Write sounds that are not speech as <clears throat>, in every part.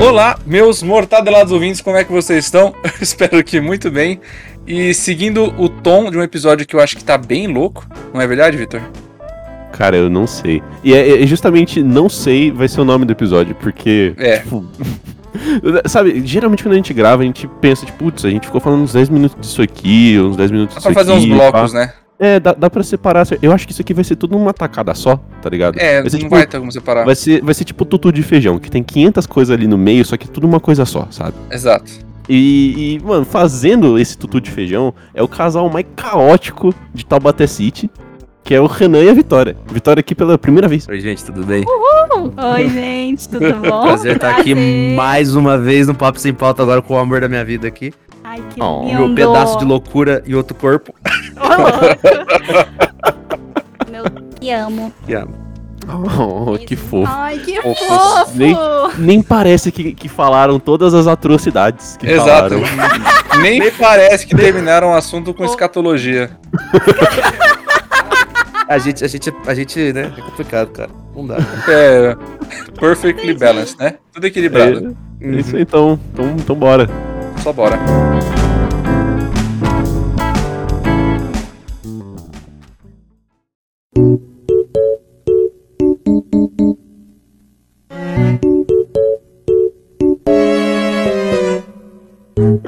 Olá, meus mortadelados ouvintes, como é que vocês estão? <laughs> Espero que muito bem. E seguindo o tom de um episódio que eu acho que tá bem louco, não é verdade, Vitor? Cara, eu não sei. E é, é justamente não sei vai ser o nome do episódio, porque. É. <laughs> Tipo, <laughs> sabe, geralmente quando a gente grava, a gente pensa, tipo, putz, a gente ficou falando uns 10 minutos disso aqui, uns 10 minutos Dá disso pra fazer uns aqui, blocos, pá. né? É, dá, dá pra separar. Eu acho que isso aqui vai ser tudo numa tacada só, tá ligado? É, vai ser, não tipo, vai ter como separar. vai ser, vai ser tipo tutu de feijão, que tem 500 coisas ali no meio, só que tudo uma coisa só, sabe? Exato. E, e, mano, fazendo esse tutu de feijão é o casal mais caótico de Taubaté City, que é o Renan e a Vitória. Vitória aqui pela primeira vez. Oi, gente, tudo bem? Oi, gente, tudo <laughs> bom? Prazer estar aqui mais uma vez no Papo Sem Pauta, agora com o amor da minha vida aqui. Ai, que Oh, lindo. Meu pedaço de loucura e outro corpo. Louco. <laughs> Meu, te amo. Que amo. Oh, que fofo. Ai, que Fofo. fofo. Nem- Nem parece que, que falaram todas as atrocidades que Exato. falaram. Nem <laughs> parece que terminaram o assunto com escatologia. A gente, a gente, a gente, né? É complicado, cara. Não dá. <laughs> É perfectly balanced, né? Tudo equilibrado. É, isso aí, então, então, então bora. Só bora.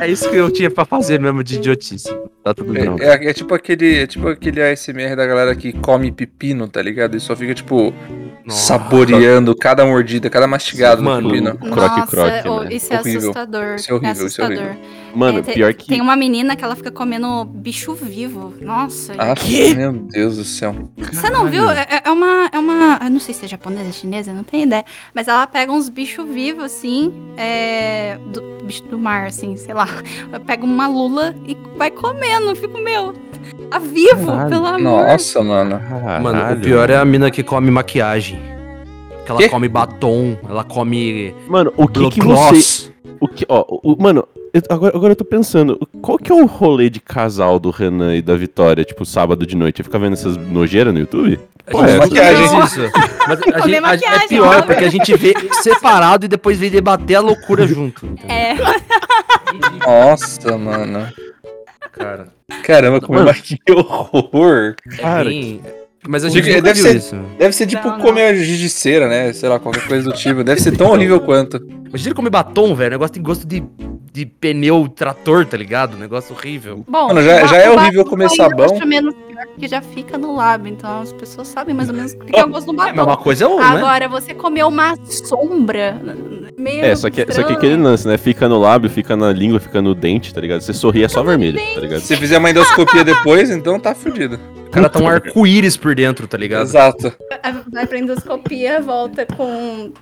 É isso que eu tinha pra fazer mesmo de idiotice. Tá tudo bem. É, é- é tipo aquele, é tipo aquele ASMR da galera que come pepino, tá ligado? E só fica, tipo, Nossa. saboreando cada mordida, cada mastigado Mano, do pepino. Croque, Nossa, croque, né? isso é Horrível. assustador. Isso é horrível, isso é assustador. Mano, É, pior que. Tem uma menina que ela fica comendo bicho vivo. Nossa. Ah, Quê? meu Deus do céu. Você não viu? É, é uma, é uma. Eu não sei se é japonesa, chinesa, não tenho ideia. Mas ela pega uns bichos vivos, assim. É, do, bicho do mar, assim, sei lá. Pega uma lula e vai comendo. Fico, meu. Tá vivo, Caralho. pelo amor. Nossa, mano. Mano, Caralho. o pior é a mina que come maquiagem. Que ela Quê? come batom, ela come Mano, o que que você. O que, ó, o, mano, eu- agora, agora eu tô pensando, qual que é o rolê de casal do Renan e da Vitória, tipo, sábado de noite? Fica vendo essas nojeiras no YouTube? Pô, É, <laughs> é, maquiagem. isso. Mas a a- é pior, ó. porque a gente vê separado e depois vem debater a loucura <laughs> junto. entendeu? É, <laughs> Nossa, mano. cara. Caramba, como Mano. é que horror. Cara, Bem- Mas a Digo, gente nunca deve viu ser- isso. Deve ser tipo Não, não. comer giz de cera, né? Sei lá, qualquer coisa do tipo. Deve ser tão horrível quanto. Imagina comer batom, velho. O negócio tem gosto de, de pneu trator, tá ligado? Negócio horrível. bom. Mano, já- já é horrível comer ainda sabão. acho menos pior, porque já fica no lábio. Então as pessoas sabem mais ou menos o que é o gosto do É, mas batom. uma coisa é uma, né? Agora, você comer uma sombra. Meio É, só que, só que estranho. aquele lance, né? Fica no lábio, fica na língua, fica no dente, tá ligado? Você sorri é só vermelho, tá ligado? Se fizer uma endoscopia depois, então tá fudido. O cara tá um arco-íris por dentro, tá ligado? Exato. Vai pra endoscopia, volta com,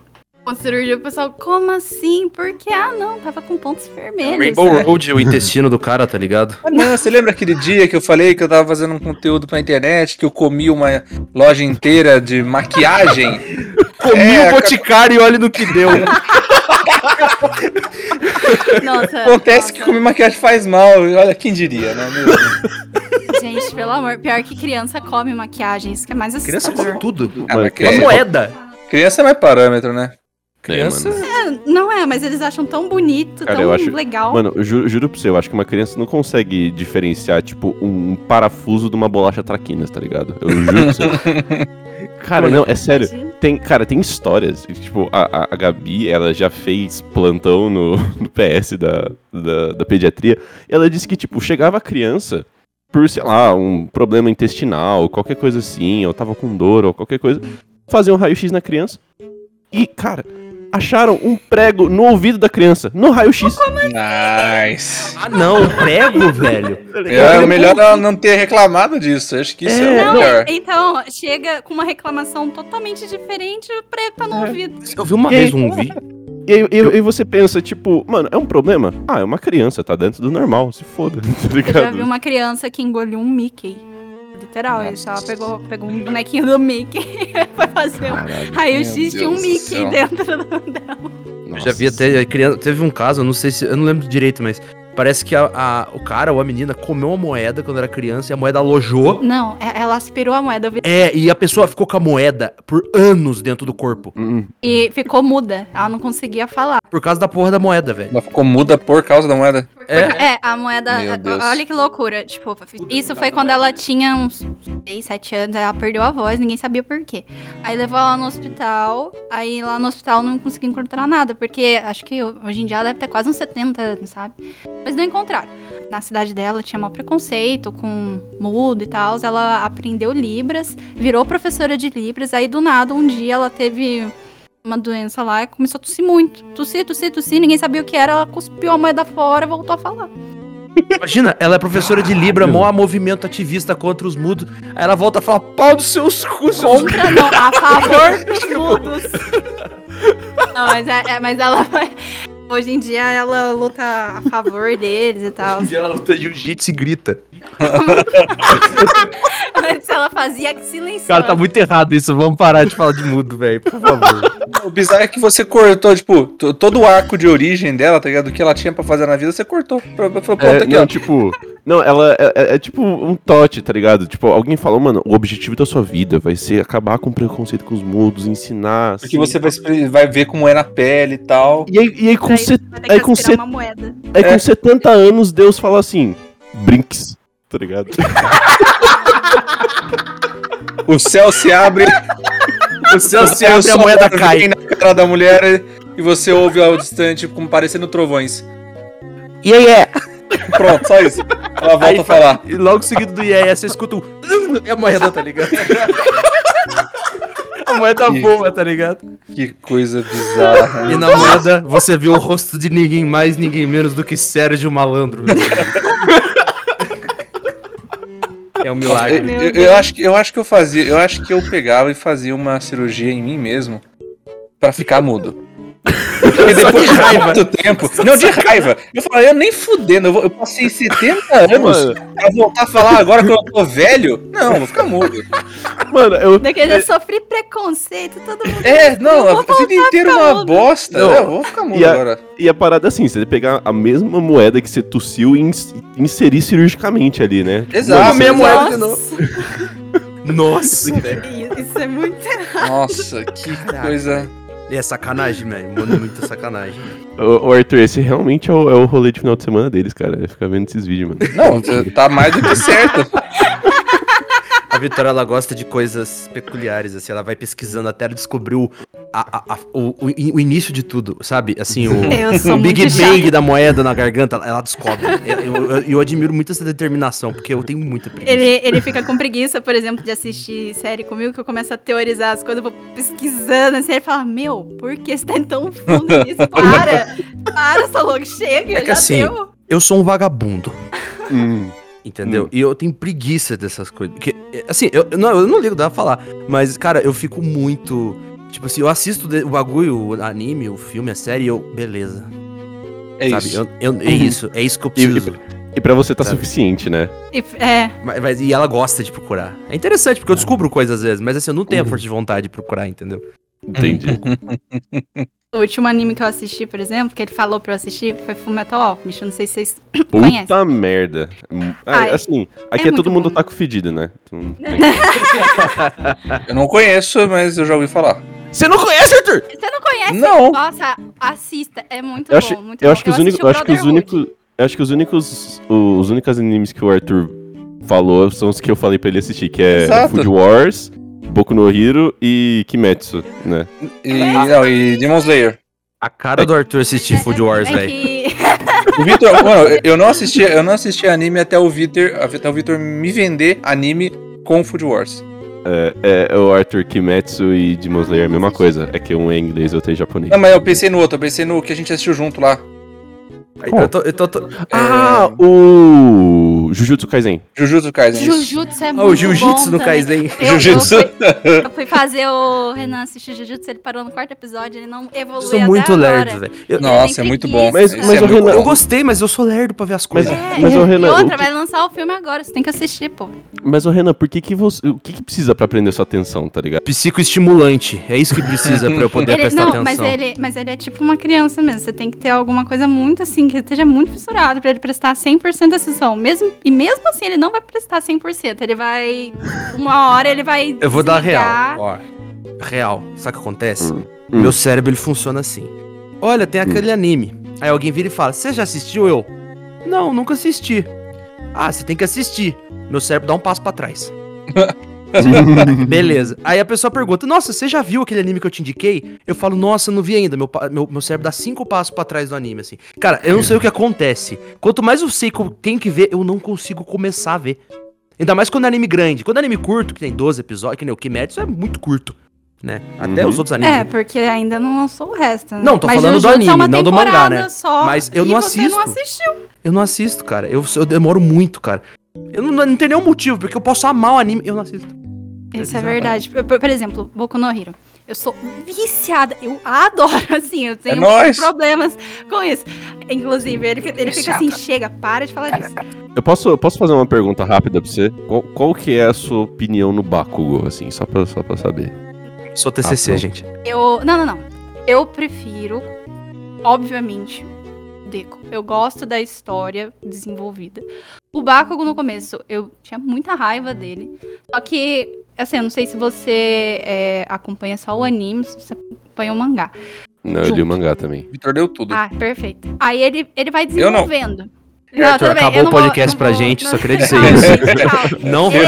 com cirurgia. O pessoal, como assim? Por quê? Ah, não, tava com pontos vermelhos. Rainbow Road, o intestino do cara, tá ligado? Ah, não, você lembra aquele dia que eu falei que eu tava fazendo um conteúdo pra internet, que eu comi uma loja inteira de maquiagem? Comi É, o boticário e olha no que deu. <laughs> Nossa, Acontece nossa. que comer maquiagem faz mal. Olha, quem diria, né? Gente, pelo amor, pior que criança come maquiagem, isso que é mais Criança assustador. come tudo. Ah, Mano, mas Uma É. moeda. Criança não é parâmetro, né? Criança. É. É, não é, mas eles acham tão bonito, Cara, tão eu acho- legal. Mano, juro, juro pra você, eu acho que uma criança não consegue diferenciar, tipo, um parafuso de uma bolacha traquinas, tá ligado? Eu juro pra você. <laughs> Cara, não, é sério. Tem, cara, tem histórias. Tipo, a, a, Gabi, ela já fez plantão no, <laughs> no PS da, da, da pediatria. Ela disse que, tipo, chegava a criança por, sei lá, um problema intestinal, qualquer coisa assim, ou tava com dor, ou qualquer coisa. Fazia um raio-x na criança. E, cara, acharam um prego no ouvido da criança, no raio-x. Nice. Ah, não, prego, <laughs> velho. É melhor ela não ter reclamado disso. Acho que isso é, É, o Não, melhor. então, chega com uma reclamação totalmente diferente, o preto tá no É. ouvido. Eu vi uma E aí? vez um vídeo. E aí, e aí você pensa, tipo, mano, é um problema? Ah, é uma criança, tá dentro do normal, se foda, <laughs> tá Eu já ligado? vi uma criança que engoliu um Mickey. Literal, ele só pegou, pegou um bonequinho do Mickey <laughs> e foi fazer um Caralho. raio-x Meu de um Mickey dentro do- dela. Eu já vi até criança. Teve um caso, eu não sei se. Eu não lembro direito, mas parece que a, a- o cara ou a menina comeu uma moeda quando era criança e a moeda alojou. Não, é- ela aspirou a moeda eu É, e a pessoa ficou com a moeda por anos dentro do corpo. Hum, e ficou muda. Ela não conseguia falar. Por causa da porra da moeda, velho. Ela ficou muda por causa da moeda. É. É, a moeda. Olha que loucura. Tipo, isso foi quando ela tinha uns 6, 7 anos. Ela perdeu a voz, ninguém sabia por quê. Aí levou ela no hospital. Aí lá no hospital não conseguiu encontrar nada. Porque acho que hoje em dia ela deve ter quase uns 70 anos, sabe? Mas não encontraram. Na cidade dela tinha maior preconceito com mudo e tal. Ela aprendeu Libras, virou professora de Libras. Aí do nada, um dia ela teve uma doença lá e começou a tossir muito. Tossir, tossir, tossir, ninguém sabia o que era. Ela cuspiu a moeda fora e voltou a falar. Imagina, ela é professora de Libra, mó movimento ativista contra os mudos. Aí ela volta a falar, pau dos seus cus, seus Contra não, a favor <laughs> dos mudos. Não, mas, é, é- mas ela vai. Hoje em dia ela luta a favor deles e tal. Um dia ela luta jiu-jitsu e grita. <laughs> Mas ela fazia silenciosa. Cara, tá muito errado isso. Vamos parar de falar de mudo, velho. Por favor. O bizarro é que você cortou, tipo, todo o arco de origem dela, tá ligado? Do que ela tinha pra fazer na vida, você cortou. Falou, pronto, É, aqui, não, ó. tipo, não, ela é, é- é tipo um tote, tá ligado? Tipo, alguém falou, mano, o objetivo da sua vida vai ser acabar com o preconceito com os mudos, ensinar. Porque assim. você vai, se- vai ver como é na pele e tal. E aí, e aí com, set- vai aí com, set- uma moeda. aí com É. 70 anos, Deus fala assim: brinks, tá ligado? O céu se abre. O céu se abre e a moeda cai. na cara da mulher e você ouve ao distante, como parecendo trovões. E aí é? Pronto, só isso. Ela volta Aí a falar. E logo seguido do yeah, você escuta um... É a moeda, tá ligado? a moeda boa, tá ligado? Que coisa bizarra. E na moeda você vê o rosto de ninguém mais, ninguém menos do que Sérgio Malandro. É um Eu, milagre. Eu- Deus. eu acho que, eu acho que eu fazia. Eu acho que eu pegava e fazia uma cirurgia em mim mesmo pra ficar mudo. Porque depois de raiva. muito tempo. Não, de raiva. Eu falei, eu nem fudendo, eu, vou- eu passei 70 anos Mano. pra voltar a falar agora que eu tô velho. Não, eu vou ficar mudo. Mano, eu. Daquele eu sofri preconceito, todo mundo. É, não, Eu a vou vida inteira é uma mudo. bosta. Não. É, eu vou ficar mudo E a- agora. E a parada assim, você pegar a mesma moeda que você tossiu e ins- inserir cirurgicamente ali, né? Exato. Comer a moeda de Nossa, <laughs> Nossa, isso é muito Nossa, que coisa. É sacanagem, velho. Mano, muita sacanagem. Ô, ô, Arthur, esse realmente é o, é o rolê de final de semana deles, cara. É ficar vendo esses vídeos, mano. Não, tá mais do que certo. <laughs> A Vitória, ela gosta de coisas peculiares, assim. Ela vai pesquisando até ela descobrir o, a- a- a- o, o, o início de tudo, sabe? Assim, o... <laughs> O Big Bang da moeda na garganta, ela descobre. Eu, eu- eu admiro muito essa determinação, porque eu tenho muita preguiça. Ele, ele fica com preguiça, por exemplo, de assistir série comigo, que eu começo a teorizar as coisas, eu vou pesquisando, assim, ele fala, meu, por que você tá tão fundo nisso? Para! Para, só logo chega, É que já assim, deu. Eu sou um vagabundo, Hum. entendeu? E eu tenho preguiça dessas coisas. Porque, assim, eu, não, eu não ligo, dá pra falar. Mas, cara, eu fico muito. Tipo assim, eu assisto de- o bagulho, o anime, o filme, a série, e eu. Beleza. É sabe? isso. Eu, eu- é isso, é isso que eu E- preciso. E pra você tá Sabe? suficiente, né? E- é, Mas, mas- e ela gosta de procurar. É interessante, porque eu descubro coisas às vezes, mas assim, eu não tenho a força de vontade de procurar, entendeu? Entendi. <laughs> o último anime que eu assisti, por exemplo, que ele falou pra eu assistir, foi Fullmetal Alchemist, eu não sei se vocês <clears throat> conhecem. Puta merda. Ah, Ai, assim, aqui é é, todo mundo bom. taco fedido, né? Então, <laughs> Eu não conheço, mas eu já ouvi falar. Você não conhece, Arthur? Você não conhece? Não. Nossa, assista, é muito eu acho, bom, muito eu bom. acho que os únicos, eu acho que os únicos, eu acho que os únicos, os únicos animes que o Arthur falou são os que eu falei pra ele assistir, que é Exato. Food Wars, Boku no Hero e Kimetsu, né? E, não, e Demon Slayer. A cara do Arthur assistir Food Wars, É velho. O Victor, mano, eu não assisti, eu não assisti anime até o Victor, até o Victor me vender anime com Food Wars. É, é o Arthur Kimetsu e Demon Slayer é a mesma coisa, é que um é inglês e outro é japonês. Não, mas eu pensei no outro, eu pensei no que a gente assistiu junto lá. Eu tô, eu tô, tô- Ah, o Jujutsu Kaisen. Jujutsu Kaisen. Jujutsu é Ah, muito o Jiu-Jitsu bom no também. Kaisen. Eu- Jiu-Jitsu. Eu, <laughs> Eu fui fazer o Renan assistir Jujutsu, ele parou no quarto episódio, ele não evoluiu Sou muito lerdo, velho. Nossa, é muito bom. Mas- mas é o Renan- bom. Eu gostei, mas eu sou lerdo pra ver as Mas, coisas. É, mas e Renan, outra, o vai lançar o filme agora, você tem que assistir, pô. Mas, ô Renan, por que que você. O que que precisa pra prender sua atenção, tá ligado? Psicoestimulante. É isso que precisa pra eu <laughs> poder Ele, prestar não, atenção. mas ele, mas ele é tipo uma criança mesmo. Você tem que ter alguma coisa muito assim, que esteja muito fissurado pra ele prestar 100% atenção. Mesmo, e mesmo assim, ele não vai prestar 100%. Ele vai. Uma hora ele vai. Eu vou dar real. Ó, real. Sabe o que acontece? Hum. Meu cérebro ele funciona assim. Olha, tem aquele anime. Aí alguém vira e fala: Você já assistiu eu? Não, nunca assisti. Ah, você tem que assistir. Meu cérebro dá um passo pra trás. <laughs> <laughs> Beleza. Aí a pessoa pergunta: Nossa, você já viu aquele anime que eu te indiquei? Eu falo: Nossa, não vi ainda. Meu, meu, meu cérebro dá cinco passos pra trás do anime, assim. Cara, eu não sei o que acontece. Quanto mais eu sei que eu tenho que ver, eu não consigo começar a ver. Ainda mais quando é anime grande. Quando é anime curto, que tem 12 episódios, que nem o Kimetsu, é muito curto. Né? Até Uhum. os outros animes. É, porque ainda não lançou o resto. Né? Não, tô Mas falando do anime, é uma não do mangá, né? Só Mas eu não você não assisto. assistiu. Eu não assisto, cara. Eu, eu demoro muito, cara. Eu não, não tenho nenhum motivo, porque eu posso amar o anime. Eu não assisto. Isso é verdade. Por, por- exemplo, Boku no Hero. Eu sou viciada, eu adoro, <laughs> assim, eu tenho nóis. problemas com isso. Inclusive, ele, ele fica assim, chega, para de falar disso. Eu posso, eu posso fazer uma pergunta rápida pra você? Qual, qual que é a sua opinião no Bakugo, assim, só pra, só pra saber? Sou TCC, Ah, gente. Eu. Não, não, não. Eu prefiro, obviamente, Deco. Eu gosto da história desenvolvida. O Bakugo no começo, eu tinha muita raiva dele. Só que, assim, eu não sei se você é, acompanha só o anime, se você acompanha o mangá. Não, eu li o mangá também. Vitor deu tudo. Ah, perfeito. Aí ele, ele vai Eu não. Desenvolvendo. Arthur, acabou o não vou- podcast não pra vou- gente, não- só queria dizer isso. Não vou.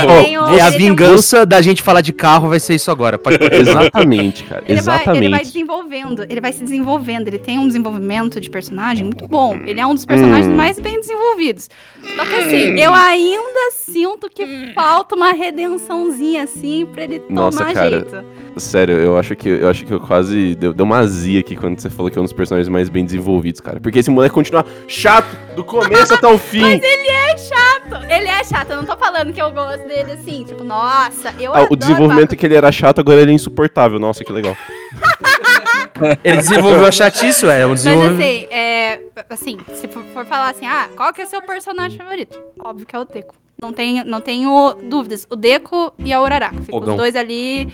é a um- vingança da gente falar de carro, vai ser isso agora. Pode pode- Exatamente, cara. Ele vai, ele vai Exatamente. desenvolvendo, ele vai se desenvolvendo, ele tem um desenvolvimento de personagem muito bom. Ele é um dos personagens Hum. mais bem desenvolvidos. Só que assim, eu ainda sinto que falta uma redençãozinha assim pra ele tomar Nossa, cara. jeito. Sério, eu acho que eu acho que eu quase deu, deu uma azia aqui quando você falou que é um dos personagens mais bem desenvolvidos, cara. Porque esse moleque continua chato do começo até o fim. Ele é chato, ele é chato. Eu não tô falando que eu gosto dele assim, tipo, nossa, eu Ah, adoro o desenvolvimento que ele era chato, agora ele é insuportável. Nossa, que legal. <laughs> Ele desenvolveu a chatice, ué. É Mas assim, é, assim, se for, for falar assim, ah, qual que é o seu personagem favorito? Óbvio que é o Deco. Não tenho, não tenho dúvidas. O Deco e a Uraraka. Ficam os dois ali.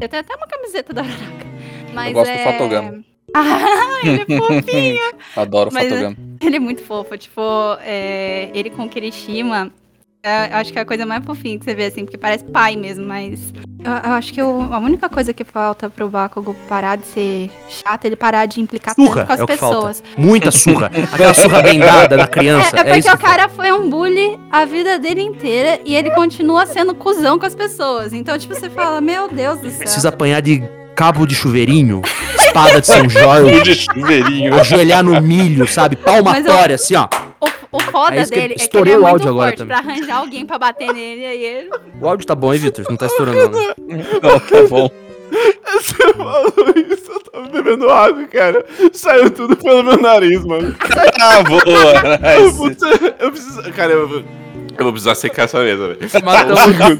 Eu tenho até uma camiseta da Uraraka. Mas gosto do é... Ah, ele é fofinho. <laughs> Adoro Mas, fotograma. ele é muito fofo. Tipo, é, ele com o Kirishima. é, acho que é a coisa mais fofinha que você vê, assim, porque parece pai mesmo, mas. Eu, eu acho que o- a única coisa que falta pro Bakugo parar de ser chato, é ele parar de implicar Surra tanto com as é o que pessoas. falta. Muita surra. Aquela surra <laughs> bem dada da criança. É, é porque isso o cara foi um bully a vida dele inteira e ele continua sendo cuzão com as pessoas. Então, tipo, você fala, meu Deus do céu. Precisa apanhar de cabo de chuveirinho, espada de São Jorge, de chuveirinho. ajoelhar no milho, sabe? Palmatória, assim, ó. O, o foda É dele é que ele estourei é o muito áudio agora forte também. pra arranjar alguém pra bater nele. Aí ele... O áudio tá bom, hein, Vitor? Não tá estourando, não. né? <laughs> Não, tá bom. Você falou isso, eu tava bebendo água, cara. Saiu tudo pelo meu nariz, mano. Ah, boa. Nice. Puta, eu preciso. Cara, eu, vou- eu vou precisar secar essa mesa, velho. Matamos,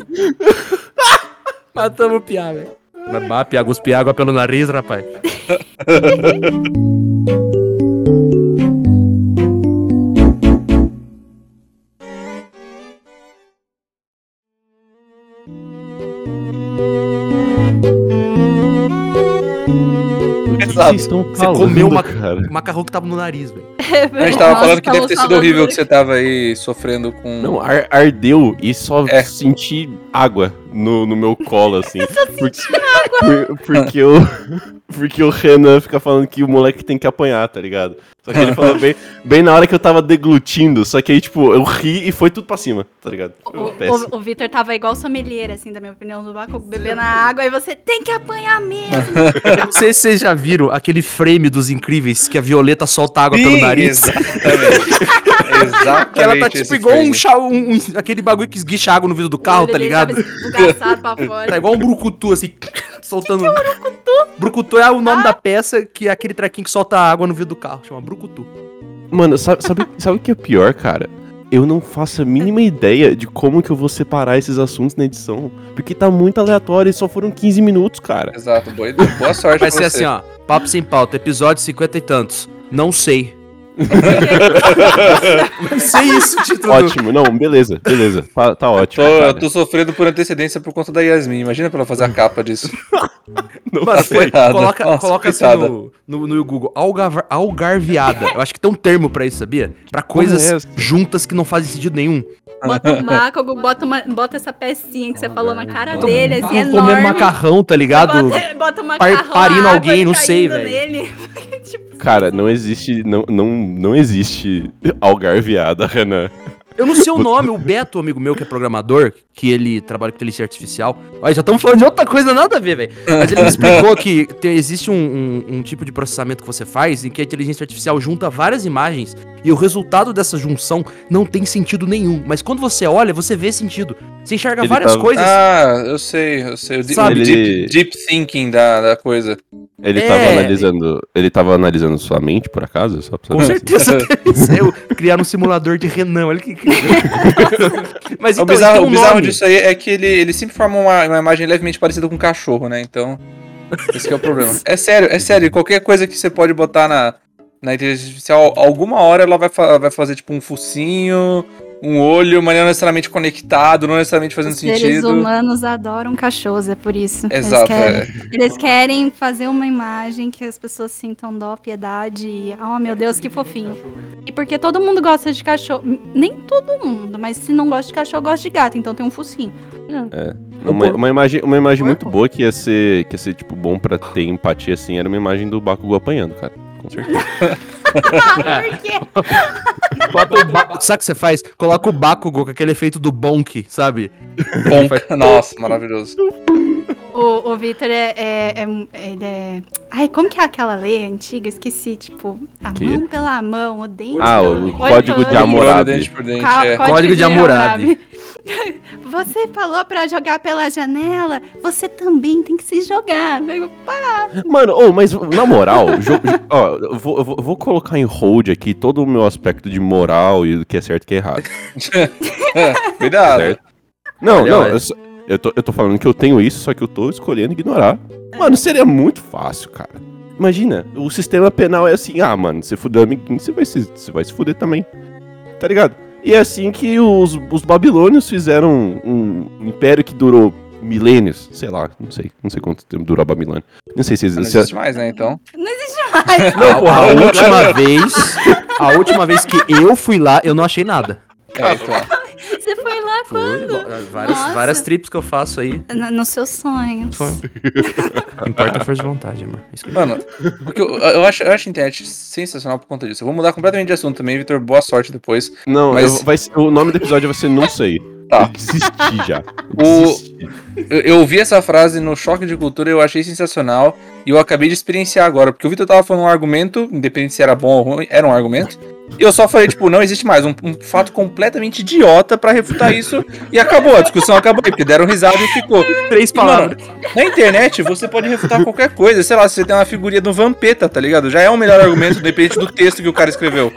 <laughs> matamos o Piá, velho. Mas bah, Piá, cuspir água pelo nariz, rapaz. Exato. vocês estão Você comeu uma- cara? O macarrão que tava no nariz, velho. A gente tava Nossa, falando que deve ter sido horrível que você tava aí sofrendo com. Não, ar- ardeu e só É. senti água no, no meu colo, assim. <laughs> porque, por- porque, eu, <laughs> porque o Renan fica falando que o moleque tem que apanhar, tá ligado? Só que ele falou bem, bem na hora que eu tava deglutindo, só que aí, tipo, eu ri e foi tudo pra cima, tá ligado? O, Foi péssimo. o, o Vitor tava igual sommelier, assim, da minha opinião, do Bakugo, bebendo a água, e você tem que apanhar mesmo. <laughs> Não sei se vocês já viram aquele frame dos incríveis que a Violeta solta água pelo Sim, Exatamente. exatamente. <laughs> Que ela tá tipo igual um, chá, um, um- aquele bagulho que esguicha água no vidro do carro, tá ligado? <laughs> Tá igual um brucutu, assim, <laughs> soltando. brucutu? Brucutu é o nome da peça que é aquele trequinho que solta água no vidro do carro, chama brucutu. Mano, sabe, sabe, sabe o que é pior, cara? eu não faço a mínima ideia de como que eu vou separar esses assuntos na edição. Porque tá muito aleatório e só foram 15 minutos, cara. Exato, boa, boa sorte Vai pra ser você. assim, ó. Papo sem pauta, episódio 50 e tantos. Não sei. <laughs> Ser isso título. Ótimo, não, beleza, beleza. Tá, tá ótimo. Tô- eu tô sofrendo por antecedência por conta da Yasmin. Imagina pra ela fazer a capa disso. <laughs> Tá ferrado. coloca, Nossa, coloca assim no, no, no Google, algar, algarviada. Eu acho que tem um termo pra isso, sabia? Pra coisas é juntas que não fazem sentido nenhum. Bota um macaco, bota, uma, bota essa pecinha que você falou na cara dele, assim, Comendo enorme. macarrão, tá ligado? Bota, bota uma par- macarrão, parindo alguém, não sei, velho. <laughs> tipo, Cara, não existe. Não, não, não existe algarviada, Renan. Eu não sei o nome, o Beto, amigo meu que é programador, que ele trabalha com inteligência artificial. Olha, já estamos falando de outra coisa, nada a ver, velho. Mas ele me explicou que tem- existe um, um- um tipo de processamento que você faz em que a inteligência artificial junta várias imagens e o resultado dessa junção não tem sentido nenhum. Mas quando você olha, você vê sentido. Você enxerga Ele várias tava- coisas. Ah, eu sei, eu sei. Sabe? o deep, Ele- deep thinking da, da coisa. Ele É. tava analisando. Ele tava analisando sua mente, por acaso? Só pra Com certeza <laughs> que é eu criar um simulador de Renan, olha que <laughs> Mas o então, bizarro, ele tem o um bizarro disso aí é que ele, ele sempre forma uma, uma imagem levemente parecida com um cachorro, né? Então, esse que é o problema. É sério, é sério. Qualquer coisa que você pode botar na, na inteligência artificial, alguma hora ela vai, fa- vai fazer tipo um focinho, um olho, mas não necessariamente conectado, não necessariamente fazendo Os seres sentido. humanos adoram cachorros, é por isso. Exato, Eles querem, é. eles querem fazer uma imagem que as pessoas sintam dó, piedade e, oh meu Deus, que fofinho. E porque todo mundo gosta de cachorro. Nem todo mundo, mas se não gosta de cachorro, gosta de gato, então tem um focinho. Uma, uma imagem, uma imagem muito boa que ia ser, que ia ser tipo, bom pra ter empatia assim, era uma imagem do Bakugo apanhando, cara. Com certeza. <laughs> por quê? Bota o Sabe o que você faz? Coloca o Bakugo com aquele efeito do Bonk, sabe? Bom, <laughs> nossa, maravilhoso. O, o Victor é, é, é- Ele é. Ai, como que é aquela lei antiga? Esqueci, tipo, a Que? mão pela mão, o dente Ah, o dente. código de Hammurabi. Código de Hammurabi. <laughs> Você falou pra jogar pela janela, você também tem que se jogar. Eu, pá. Mano, ô, mas na moral, jo- jo- ó, eu vou, eu vou- colocar em hold aqui todo o meu aspecto de moral e do que é certo e que é errado. <laughs> Cuidado. Certo? Não, Olha, não, eu, eu tô, eu tô falando que eu tenho isso, só que eu tô escolhendo ignorar. Mano, seria muito fácil, cara. Imagina, o sistema penal é assim, ah, mano, você fudeu amiguinho, você vai se, você vai se fuder também. Tá ligado? E é assim que os, os babilônios fizeram um, império que durou milênios, sei lá, não sei, não sei quanto tempo durou a Babilônia. Não sei se Não existe. existe mais, né? Então. Não existe mais. Não, porra, a última vez. A última vez que eu fui lá, eu não achei nada. É, então. Você foi lá quando? Várias, Nossa. várias trips que eu faço aí. No- Nos seus sonhos. <laughs> Importa a força de vontade, amor. Mano, porque eu, eu, acho, eu acho a internet sensacional por conta disso. Eu vou mudar completamente de assunto também, Vitor. Boa sorte depois. Não, Mas- eu- vai o nome do episódio vai ser Não Sei. Tá. Eu desisti já. Eu O- desisti. Eu, eu ouvi essa frase no Choque de Cultura e eu achei sensacional. E eu acabei de experienciar agora. Porque o Vitor tava falando um argumento, independente se era bom ou ruim, era um argumento. E eu só falei, tipo, não existe mais. Um, um fato completamente idiota pra refutar isso. E acabou, a discussão acabou aí, porque deram risada e ficou. Três E, mano, palavras. na internet você pode refutar qualquer coisa. Sei lá, se você tem uma figurinha do Vampeta, tá ligado? Já é o melhor argumento, dependente do texto que o cara escreveu.